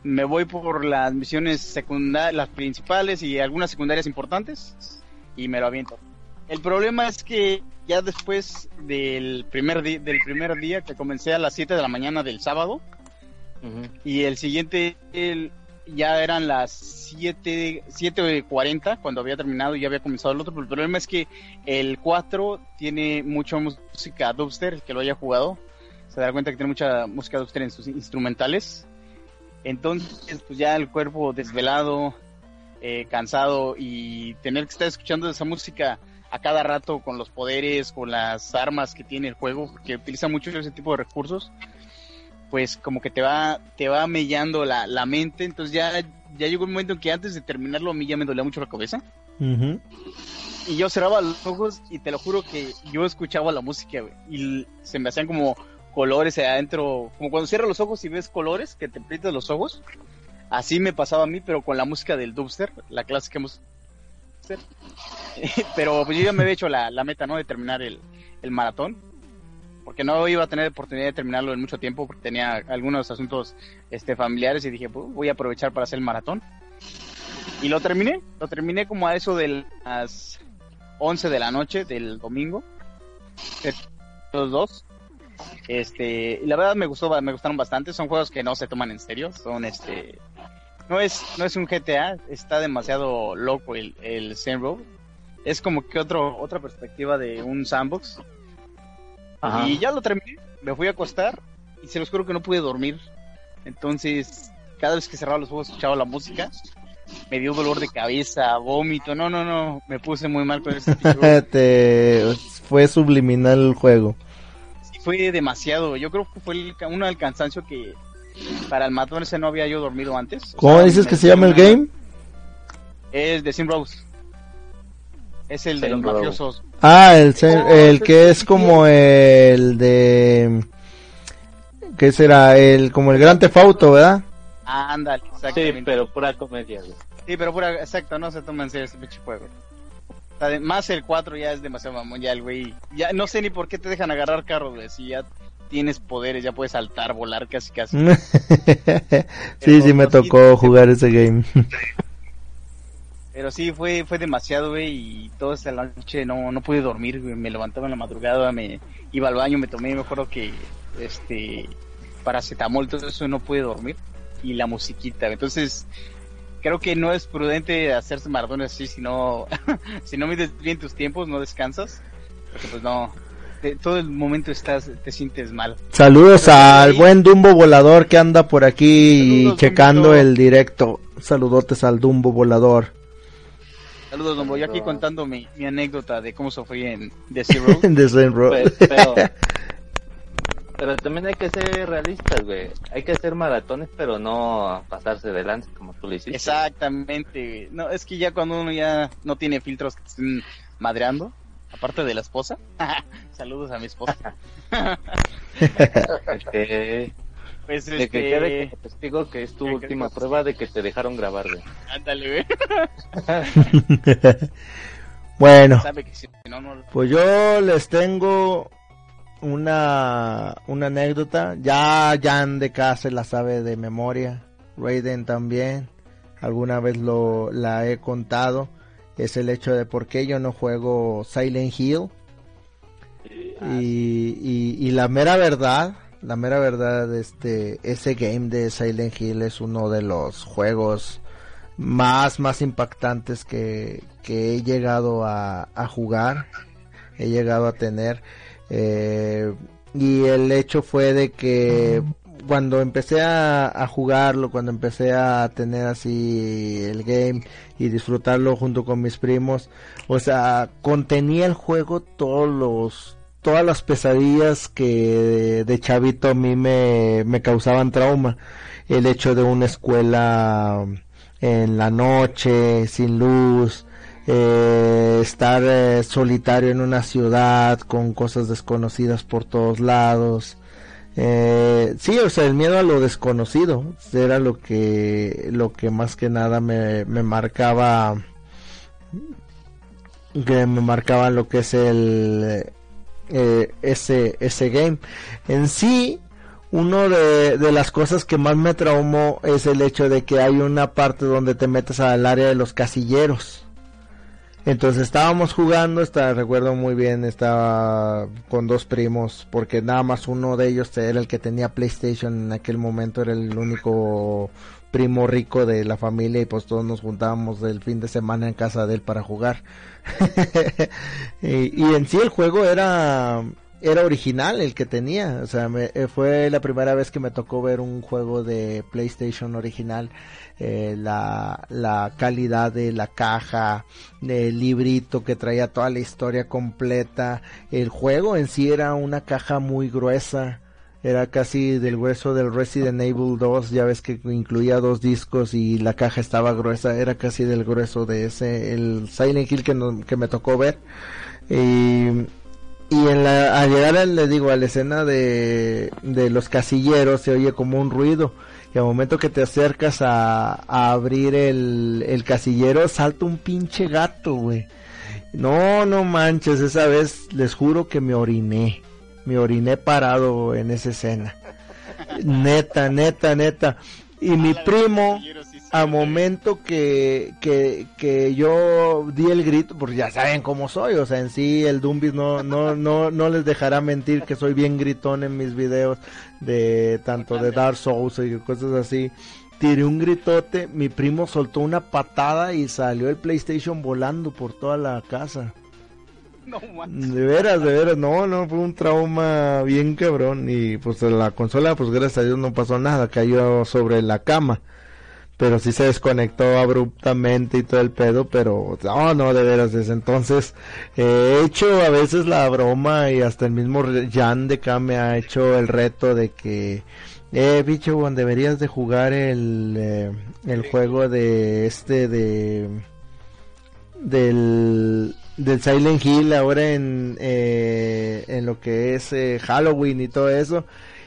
Me voy por las misiones secundarias, las principales y algunas secundarias importantes, y me lo aviento. El problema es que ya después del primer, del primer día que comencé a las 7 de la mañana del sábado, y el siguiente, el, ya eran las 7.40 cuando había terminado y ya había comenzado el otro, pero el problema es que el 4 tiene mucha música dubster, el que lo haya jugado, se da cuenta que tiene mucha música dubster en sus instrumentales. Entonces, pues ya el cuerpo desvelado, eh, cansado y tener que estar escuchando esa música a cada rato con los poderes, con las armas que tiene el juego, porque utiliza mucho ese tipo de recursos pues como que te va, te va mellando la, la mente, entonces ya, ya llegó un momento en que antes de terminarlo a mí ya me dolía mucho la cabeza. Y yo cerraba los ojos y te lo juro que yo escuchaba la música, y se me hacían como colores adentro, como cuando cierras los ojos y ves colores que te aprietas los ojos. Así me pasaba a mí, pero con la música del dubster, la clásica música. pero pues yo ya me había hecho la, la meta, ¿no? De terminar el, el maratón porque no iba a tener oportunidad de terminarlo en mucho tiempo porque tenía algunos asuntos este familiares y dije, pues, voy a aprovechar para hacer el maratón. Y lo terminé, lo terminé como a eso de las 11 de la noche del domingo. Los dos. Este, y la verdad me gustó, me gustaron bastante, son juegos que no se toman en serio, son este no es no es un GTA, está demasiado loco el el Zen Road. Es como que otro otra perspectiva de un sandbox. Y ya lo terminé, me fui a acostar y se los juro que no pude dormir. Entonces, cada vez que cerraba los ojos escuchaba la música, me dio dolor de cabeza, vómito, no, no, no, me puse muy mal con ese Te... Fue subliminal el juego. Fue demasiado, yo creo que fue el, uno del cansancio que para el matón ese no había yo dormido antes. ¿Cómo dices que se llama el game? Es The Sim Rose. Es el de los mafiosos. Ah, el, el que es como el de... ¿Qué será? El, como el Gran Tefauto, ¿verdad? ándale, exactamente. Sí, pero pura comedia, Sí, pero pura, exacto, no se toman en serio ese pinche juego. Además el 4 ya es demasiado mamón, ya el güey. Ya no sé ni por qué te dejan agarrar carros, güey. Si ya tienes poderes, ya puedes saltar, volar casi casi. sí, sí me tocó jugar ese game. Pero sí, fue fue demasiado, güey, y toda esa noche no, no pude dormir, Me levantaba en la madrugada, me iba al baño, me tomé, me acuerdo que, este, paracetamol, todo eso, no pude dormir. Y la musiquita, entonces, creo que no es prudente hacerse maratones así si no, si no mides bien tus tiempos, no descansas, porque pues no, todo el momento estás, te sientes mal. Saludos al buen Dumbo volador que anda por aquí checando el directo. Saludotes al Dumbo volador. Saludos, don Voy aquí contando mi, mi, anécdota de cómo sufrí en The Zero. Pues, pero, pero, también hay que ser realistas, güey. Hay que hacer maratones, pero no pasarse delante como tú lo hiciste. Exactamente, No, es que ya cuando uno ya no tiene filtros que te estén madreando, aparte de la esposa. Saludos a mi esposa. este, pues de que quede este, testigo que es tu última prueba de que te dejaron grabar, Ándale, bueno, pues yo les tengo una, una anécdota. Ya Jan de casa la sabe de memoria. Raiden también. Alguna vez lo la he contado. Es el hecho de por qué yo no juego Silent Hill. y, y la mera verdad la mera verdad, este, ese game de Silent Hill es uno de los juegos más, más impactantes que, he llegado a, jugar, he llegado a tener. Eh, y el hecho fue de que cuando empecé a, a, jugarlo, cuando empecé a tener así el game y disfrutarlo junto con mis primos, o sea, contenía el juego todos los todas las pesadillas que de, chavito a mí me, causaban trauma. El hecho de una escuela en la noche, sin luz, eh, estar eh, solitario en una ciudad con cosas desconocidas por todos lados. Eh, sí, o sea, el miedo a lo desconocido era lo que, lo que más que nada me, me marcaba, que me marcaba lo que es el, eh, ese, ese game. En sí, uno de, de, las cosas que más me traumó es el hecho de que hay una parte donde te metes al área de los casilleros. Entonces estábamos jugando, está, recuerdo muy bien, estaba con dos primos, porque nada más uno de ellos era el que tenía PlayStation en aquel momento, era el único primo rico de la familia y pues todos nos juntábamos el fin de semana en casa de él para jugar. y, en sí el juego era era original el que tenía, o sea, eh, fue la primera vez que me tocó ver un juego de PlayStation original, eh, la, la calidad de la caja, el librito que traía toda la historia completa, el juego en sí era una caja muy gruesa, era casi del grueso del Resident Evil 2, ya ves que incluía dos discos y la caja estaba gruesa, era casi del grueso de ese, el Silent Hill que, que me tocó ver. Y, y en la, al llegar, le digo, a la escena de, de los casilleros se oye como un ruido. Y al momento que te acercas a, a abrir el, el casillero, salta un pinche gato, güey. No, no manches, esa vez les juro que me oriné me oriné parado en esa escena. Neta, neta, neta. Y mi primo, a momento que, que, que yo di el grito, porque ya saben cómo soy, o sea, en sí el Dumbis no, no, no, no les dejará mentir que soy bien gritón en mis videos de tanto de Dark Souls y cosas así. Tiré un gritote, mi primo soltó una patada y salió el PlayStation volando por toda la casa. de veras, de veras, no, no, fue un trauma bien cabrón. Y pues la consola, pues gracias a Dios no pasó nada, cayó sobre la cama. Pero sí se desconectó abruptamente y todo el pedo, pero no, no, de veras, desde entonces he hecho a veces la broma y hasta el mismo Jan de acá me ha hecho el reto de que, eh, bicho, deberías de jugar el, eh, el juego de este de del del Silent Hill ahora en, eh, en lo que es eh, Halloween y todo eso.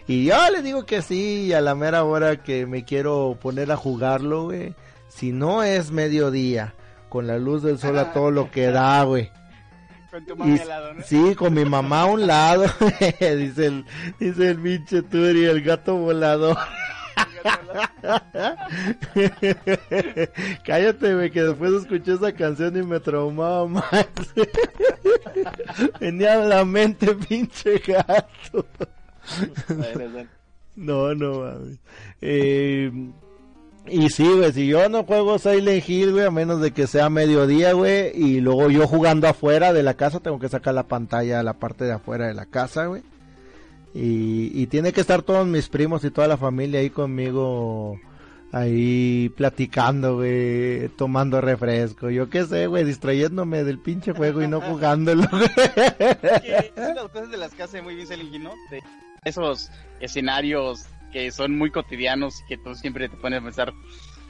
Y yo le digo que sí, a la mera hora que me quiero poner a jugarlo, güey. Si no es mediodía, con la luz del sol a todo lo que da, güey. Con tu mamá al lado, ¿no? Sí, con mi mamá a un lado, dice el, dice el pinche Turi, el gato volador. Cállate, güey, que después escuché esa canción y me traumaba más. Venía a la mente, pinche gato. No, no mames. Eh, y sí, güey, si yo no juego Silent Hill, güey, a menos de que sea mediodía, güey, y luego yo jugando afuera de la casa, tengo que sacar la pantalla a la parte de afuera de la casa, güey. Y, tiene que estar todos mis primos y toda la familia ahí conmigo, ahí platicando, güey, tomando refresco. Yo qué sé, güey, distrayéndome del pinche juego y no jugándolo, güey. las cosas de las que hace muy bien ¿no? De esos escenarios que son muy cotidianos y que tú siempre te pones a pensar,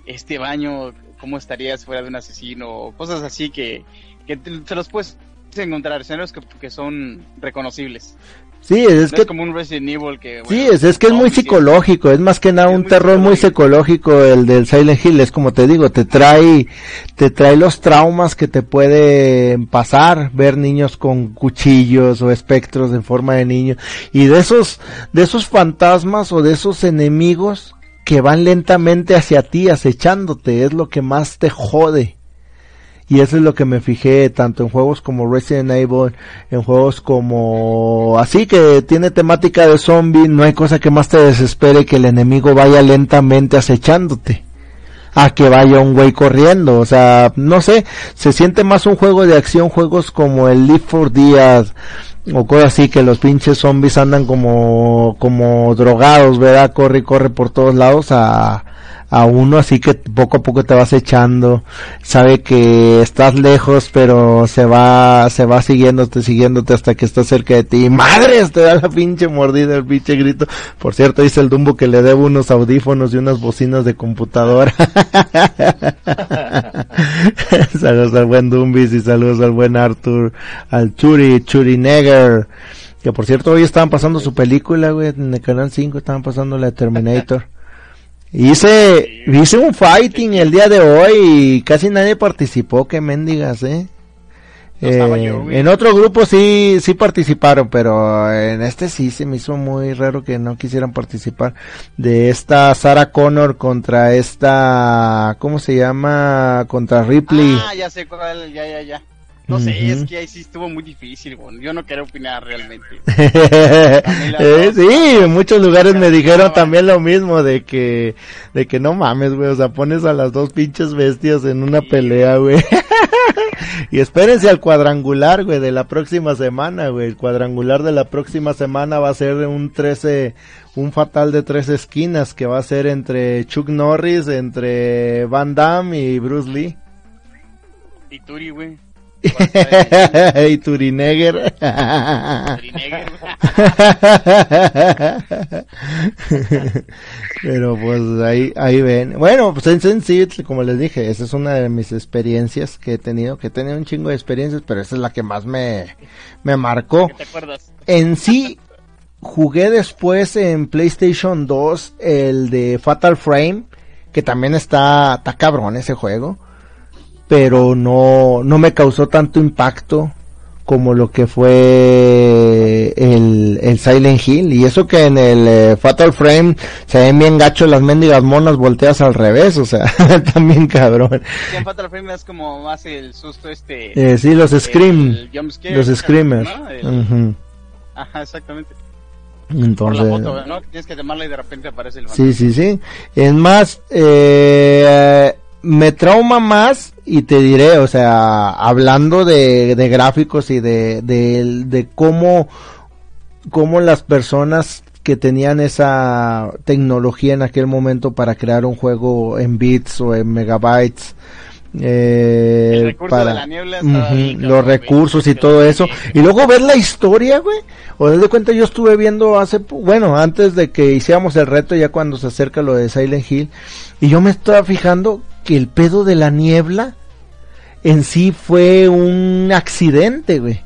este baño, ¿cómo estarías fuera de un asesino? Cosas así que, que te, los puedes encontrar, escenarios que, que son reconocibles. Sí, es que... como un Resident Evil que... sí, es, que es muy psicológico, es más que nada un terror muy psicológico. el del Silent Hill, es como te digo, te trae, te trae los traumas que te pueden pasar, ver niños con cuchillos o espectros en forma de niños, y de esos, de esos fantasmas o de esos enemigos que van lentamente hacia ti acechándote, es lo que más te jode y eso es lo que me fijé tanto en juegos como Resident Evil, en juegos como así que tiene temática de zombie, no hay cosa que más te desespere que el enemigo vaya lentamente acechándote a que vaya un güey corriendo, o sea, no sé, se siente más un juego de acción, juegos como el Leaf for Dead o cosas así que los pinches zombies andan como como drogados, ¿verdad? Corre y corre por todos lados a a uno, así que poco a poco te vas echando, sabe que estás lejos, pero se va, se va siguiéndote, siguiéndote hasta que está cerca de ti. ¡Madres! Te da la pinche mordida, el pinche grito. Por cierto, dice el Dumbo que le debo unos audífonos y unas bocinas de computadora. saludos al buen Dumbis y saludos al buen Arthur, al Churi, Churi Neger. Que por cierto, hoy estaban pasando su película, güey, en el canal 5 estaban pasando la Terminator. Hice, hice un fighting el día de hoy y casi nadie participó, que mendigas, eh. eh en otro grupo sí, sí participaron, pero en este sí se me hizo muy raro que no quisieran participar. De esta Sarah Connor contra esta, ¿cómo se llama? Contra Ripley. Ah, ya sé cuál, ya, ya, ya. No sé, es que ahí sí estuvo muy difícil, bueno. yo no quiero opinar realmente. eh, sí, en muchos lugares me dijeron también lo mismo, de que, de que no mames, güey, o sea, pones a las dos pinches bestias en una pelea, güey. y espérense al cuadrangular, güey, de la próxima semana, güey. El cuadrangular de la próxima semana va a ser un 13, un fatal de tres esquinas que va a ser entre Chuck Norris, entre Van Damme y Bruce Lee. Y Turi, güey. y Turinegger. Pero pues ahí, ahí ven. Bueno, pues en Sense, como les dije, esa es una de mis experiencias que he tenido, que he tenido un chingo de experiencias, pero esa es la que más me, me marcó. ¿Te acuerdas? En sí, jugué después en PlayStation 2 el de Fatal Frame, que también está, está cabrón ese juego pero no, no me causó tanto impacto como lo que fue el, el Silent Hill. Y eso que en el eh, Fatal Frame se ven bien gacho las mendigas monas volteas al revés, o sea, también cabrón. en Fatal Frame es como más el susto este. Eh, sí, los Scream. los Screamers. Ajá, exactamente. Entonces, Por la foto, ¿no? Tienes que tomarla y de repente aparece el Sí, sí, sí. Es más, eh, me trauma más y te diré, o sea, hablando de, de gráficos y de, de, cómo, cómo las personas que tenían esa tecnología en aquel momento para crear un juego en bits o en megabytes eh, para los recursos y todo eso. y luego ver la historia güey. O desde cuenta yo estuve viendo hace bueno antes de que hiciéramos el reto ya cuando se acerca lo de Silent Hill y yo me estaba fijando que el pedo de la niebla en sí fue un accidente güey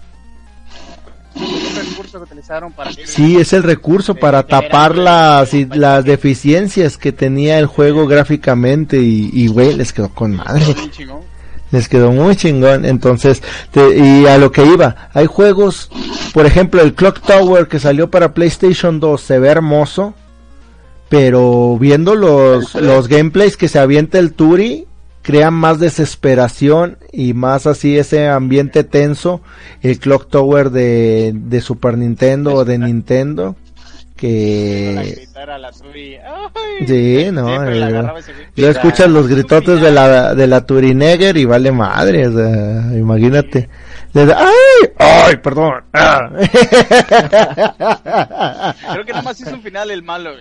Sí, es el recurso para tapar las, las deficiencias que tenía el juego gráficamente y, güey, les quedó con madre. Les quedó muy chingón. Entonces, y a lo que iba, hay juegos, por ejemplo, el Clock Tower que salió para PlayStation 2 se ve hermoso, pero viendo los, los gameplays que se avienta el Turi, crean más desesperación y más así ese ambiente tenso el Clock Tower de, de Super Nintendo o de Nintendo que sí no yo escuchas los gritotes de la de la Turinegger y vale madre o sea, imagínate ¡Ay! ¡Ay! Perdón. Creo que nada más hizo un final el malo,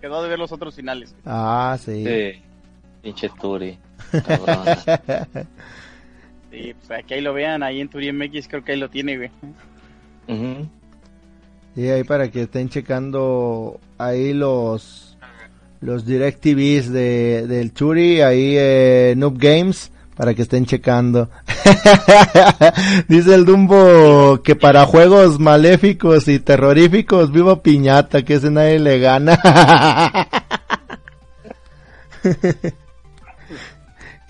Quedó de ver los otros finales. Ah, sí. Sí. Pinche Turi. sí, pues que ahí lo vean, ahí en Turi MX creo que ahí lo tiene, güey. Y ahí para que estén checando ahí los los DirecTVs de, del Turi, ahí eh, Noob Games, para que estén checando. Dice el Dumbo que para juegos maléficos y terroríficos, viva piñata, que ese nadie le gana.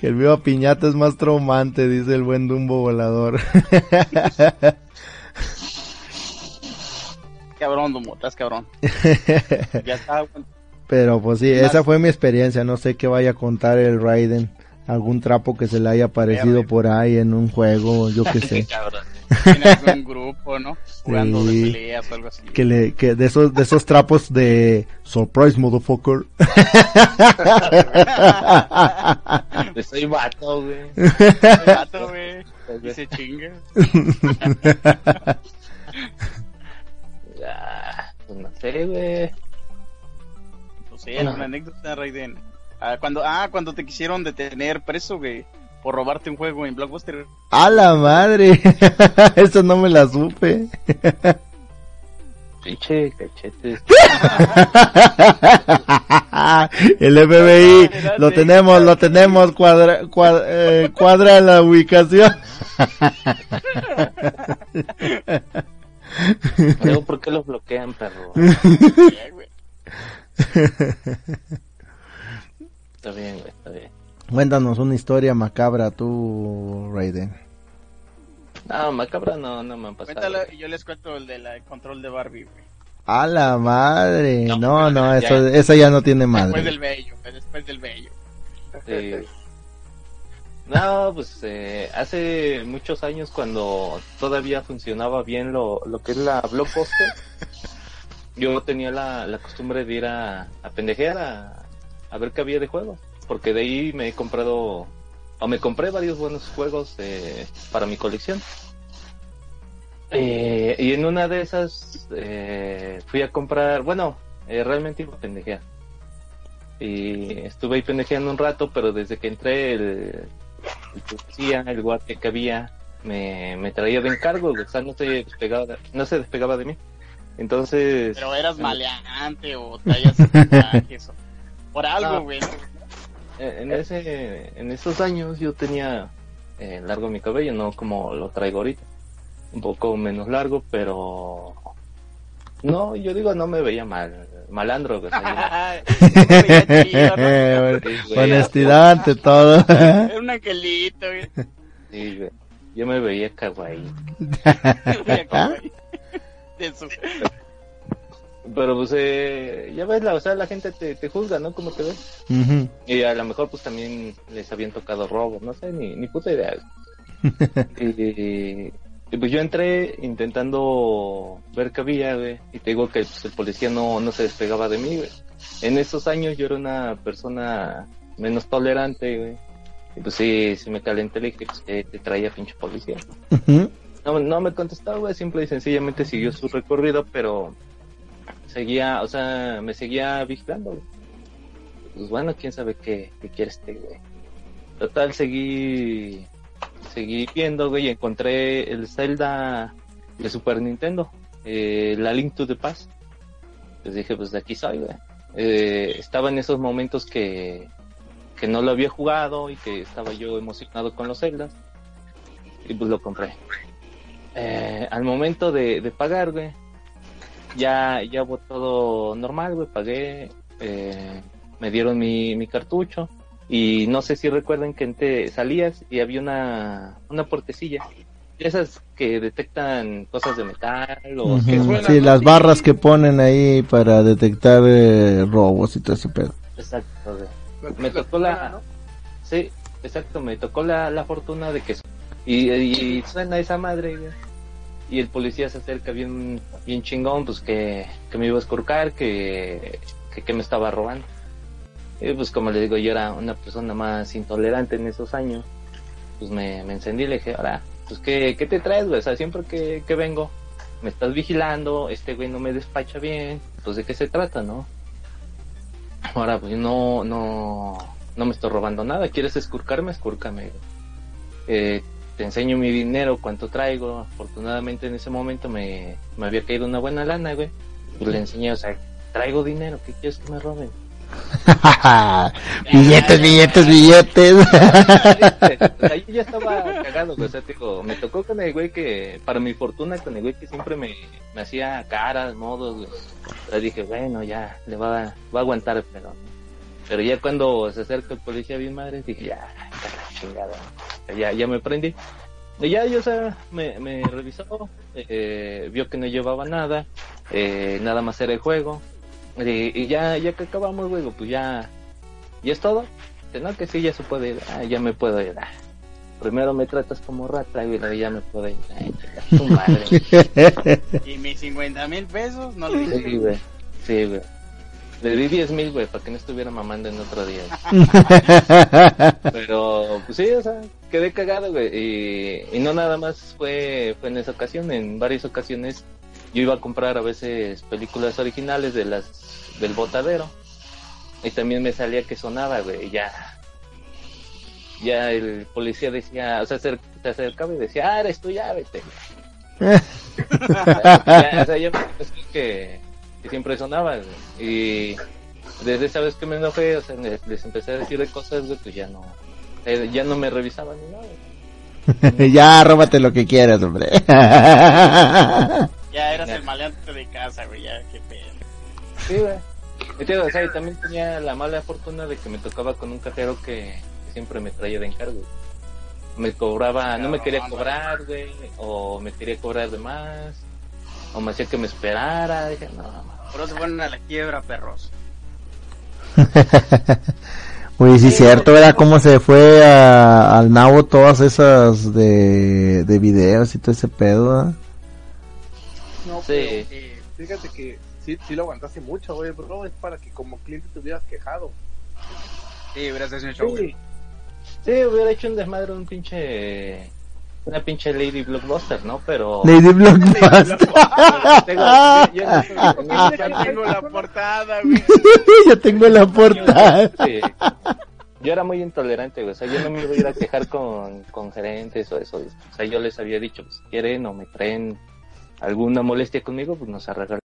Que el viva piñata es más traumante, dice el buen Dumbo volador. cabrón, Dumbo, estás cabrón. ya está. Pero pues sí, esa fue mi experiencia. No sé qué vaya a contar el Raiden. Algún trapo que se le haya aparecido por ahí en un juego, yo qué sé. En algún grupo, ¿no? Jugando de peleas o algo así. Que, le, que de esos, de esos trapos de surprise motherfucker. Soy vato, güey. Soy vato, güey. Y se chinga. ah, pues no sé, güey. No sé, es una anécdota, Raiden. Ah, cuando, ah, cuando te quisieron detener preso, güey por robarte un juego en Blockbuster. ¡A la madre! Eso no me la supe. Pinche cachete. El FBI, lo tenemos, lo tenemos, cuadra, eh, cuadra, la ubicación. ¿por qué los bloquean, perro? está bien, güey, está bien. Cuéntanos una historia macabra tú, Raiden. No, macabra no, no me ha pasado. Cuéntalo y yo les cuento el del control de Barbie, güey. A la madre. No, no, eso, ya, esa ya no tiene madre. Después del bello, después del bello. Sí. No, pues eh, hace muchos años cuando todavía funcionaba bien lo, lo que es la Blockbuster, yo tenía la, la costumbre de ir a, a pendejear a, a ver qué había de juego porque de ahí me he comprado o me compré varios buenos juegos eh, para mi colección. Eh, y en una de esas eh, fui a comprar, bueno, realmente iba a pendejear. Y estuve ahí pendejeando un rato, pero desde que entré el, el policía, el guardia que había, me, me traía de encargo, o sea, no se despegaba, no se despegaba de mí. Entonces... Pero eras maleante o traías. Por algo, güey. Eh, en ese en esos años yo tenía eh, largo mi cabello, no como lo traigo ahorita. Un poco menos largo, pero no, yo digo no me veía mal, malandro. Honestidad ante todo. Era un angelito. Sí, Yo me veía kawaii. Eso. Pero pues eh, ya ves, la, o sea, la gente te, te juzga, ¿no? Como te ves. Y a lo mejor pues también les habían tocado robos, no sé, ni, ni puta idea. y, pues yo entré intentando ver qué había, güey. Y te digo que pues, el policía no, no se despegaba de mí, güey. En esos años yo era una persona menos tolerante, güey. Y pues sí, sí me calenté, le dije, pues que te traía pinche policía. no, no me contestó, güey, simple y sencillamente siguió su recorrido, pero seguía, o sea, me seguía vigilando, Pues bueno, quién sabe qué, qué quiere este, güey. Total, seguí, seguí viendo, güey, y encontré el Zelda de Super Nintendo, eh, la Link to the Past. Pues dije, pues de aquí soy, güey. Eh, estaba en esos momentos que, que no lo había jugado y que estaba yo emocionado con los Zeldas. Y pues lo compré. Eh, al momento de, pagar, güey, ya, ya fue todo normal, güey, pagué, eh, me dieron mi, mi cartucho y no sé si recuerden que te salías y había una, una portecilla esas que detectan cosas de metal o sí, las barras que ponen ahí para detectar eh, robos y todo ese pedo. Exacto, me tocó la, sí, exacto, me tocó la, la fortuna de que y, suena esa madre y el policía se acerca bien bien chingón, pues que, que me iba a escorcar, que, que, me estaba robando. Y pues como le digo, yo era una persona más intolerante en esos años, pues me, me encendí y le dije, ahora, pues ¿qué, qué te traes, güey? O sea, siempre que, que vengo, me estás vigilando, este güey no me despacha bien, pues de qué se trata, ¿no? Ahora, pues no, no, no me estoy robando nada, ¿quieres escurcarme? Escúrcame. Eh, te enseño mi dinero, cuánto traigo. Afortunadamente en ese momento me, me había caído una buena lana, güey. Pues le enseñé, o sea, traigo dinero, ¿qué quieres que me roben? billetes, billetes, billetes. Ahí ya estaba cagado, O sea, me tocó con el güey que, para mi fortuna, con el güey que siempre me, me hacía caras, modos, güey. dije, bueno, ya, le va, a, va a aguantar pero Pero ya cuando se acerca el policía bien madre, dije, ya, chingada. Ya, ya me prendí. Y ya, yo, o sea, me, me revisó, eh, vio que no llevaba nada, eh, nada más era el juego y, ya, ya que acabamos, güey, pues ya, ¿y es todo? No, que sí, ya se puede ir, ah, ya me puedo ir. Ah. Primero me tratas como rata, y ya me puedo ir. Ay, tu madre. ¿Y mis 50 mil pesos? No Sí, güey, sí, güey. Le di 10 mil, güey, para que no estuviera mamando en otro día. Pero, pues sí, o sea, quedé cagado, güey. Y, y no nada más fue, fue en esa ocasión, en varias ocasiones yo iba a comprar a veces películas originales de las del botadero y también me salía que sonaba, güey, ya ya el policía decía, o sea, se, acercaba y decía, ah, eres tú, ya vete. o sea, yo que, que siempre sonaba, y desde esa vez que me enojé, o sea, les, empecé a decir de cosas, güey, pues ya no, eh, ya no me revisaban ni nada. ya, róbate lo que quieras, hombre. Ya eras el maleante de casa, güey, ya, qué pedo. Sí, güey. o sea, también tenía la mala fortuna de que me tocaba con un cajero que, siempre me traía de encargo. Me cobraba, no, me quería cobrar, güey, o me quería cobrar de más, o me hacía que me esperara. Dije, no, Por eso fueron a la quiebra, perros. Uy, sí, cierto, era cómo se fue al nabo todas esas de, de videos y todo ese pedo. No, sí. Eh, fíjate que sí, sí lo aguantaste mucho, güey, bro. Es para que como cliente te hubieras quejado. Sí, hubieras hecho un show, sí. sí, hubiera hecho un desmadre, un pinche una pinche Lady Blockbuster, ¿no? Pero... Lady Blockbuster. yo, tengo la portada, güey. yo tengo la portada. Yo era muy intolerante, güey. O sea, yo no me iba a ir a quejar con, con gerentes o eso. O sea, yo les había dicho, pues, si quieren o me traen alguna molestia conmigo, pues nos arregla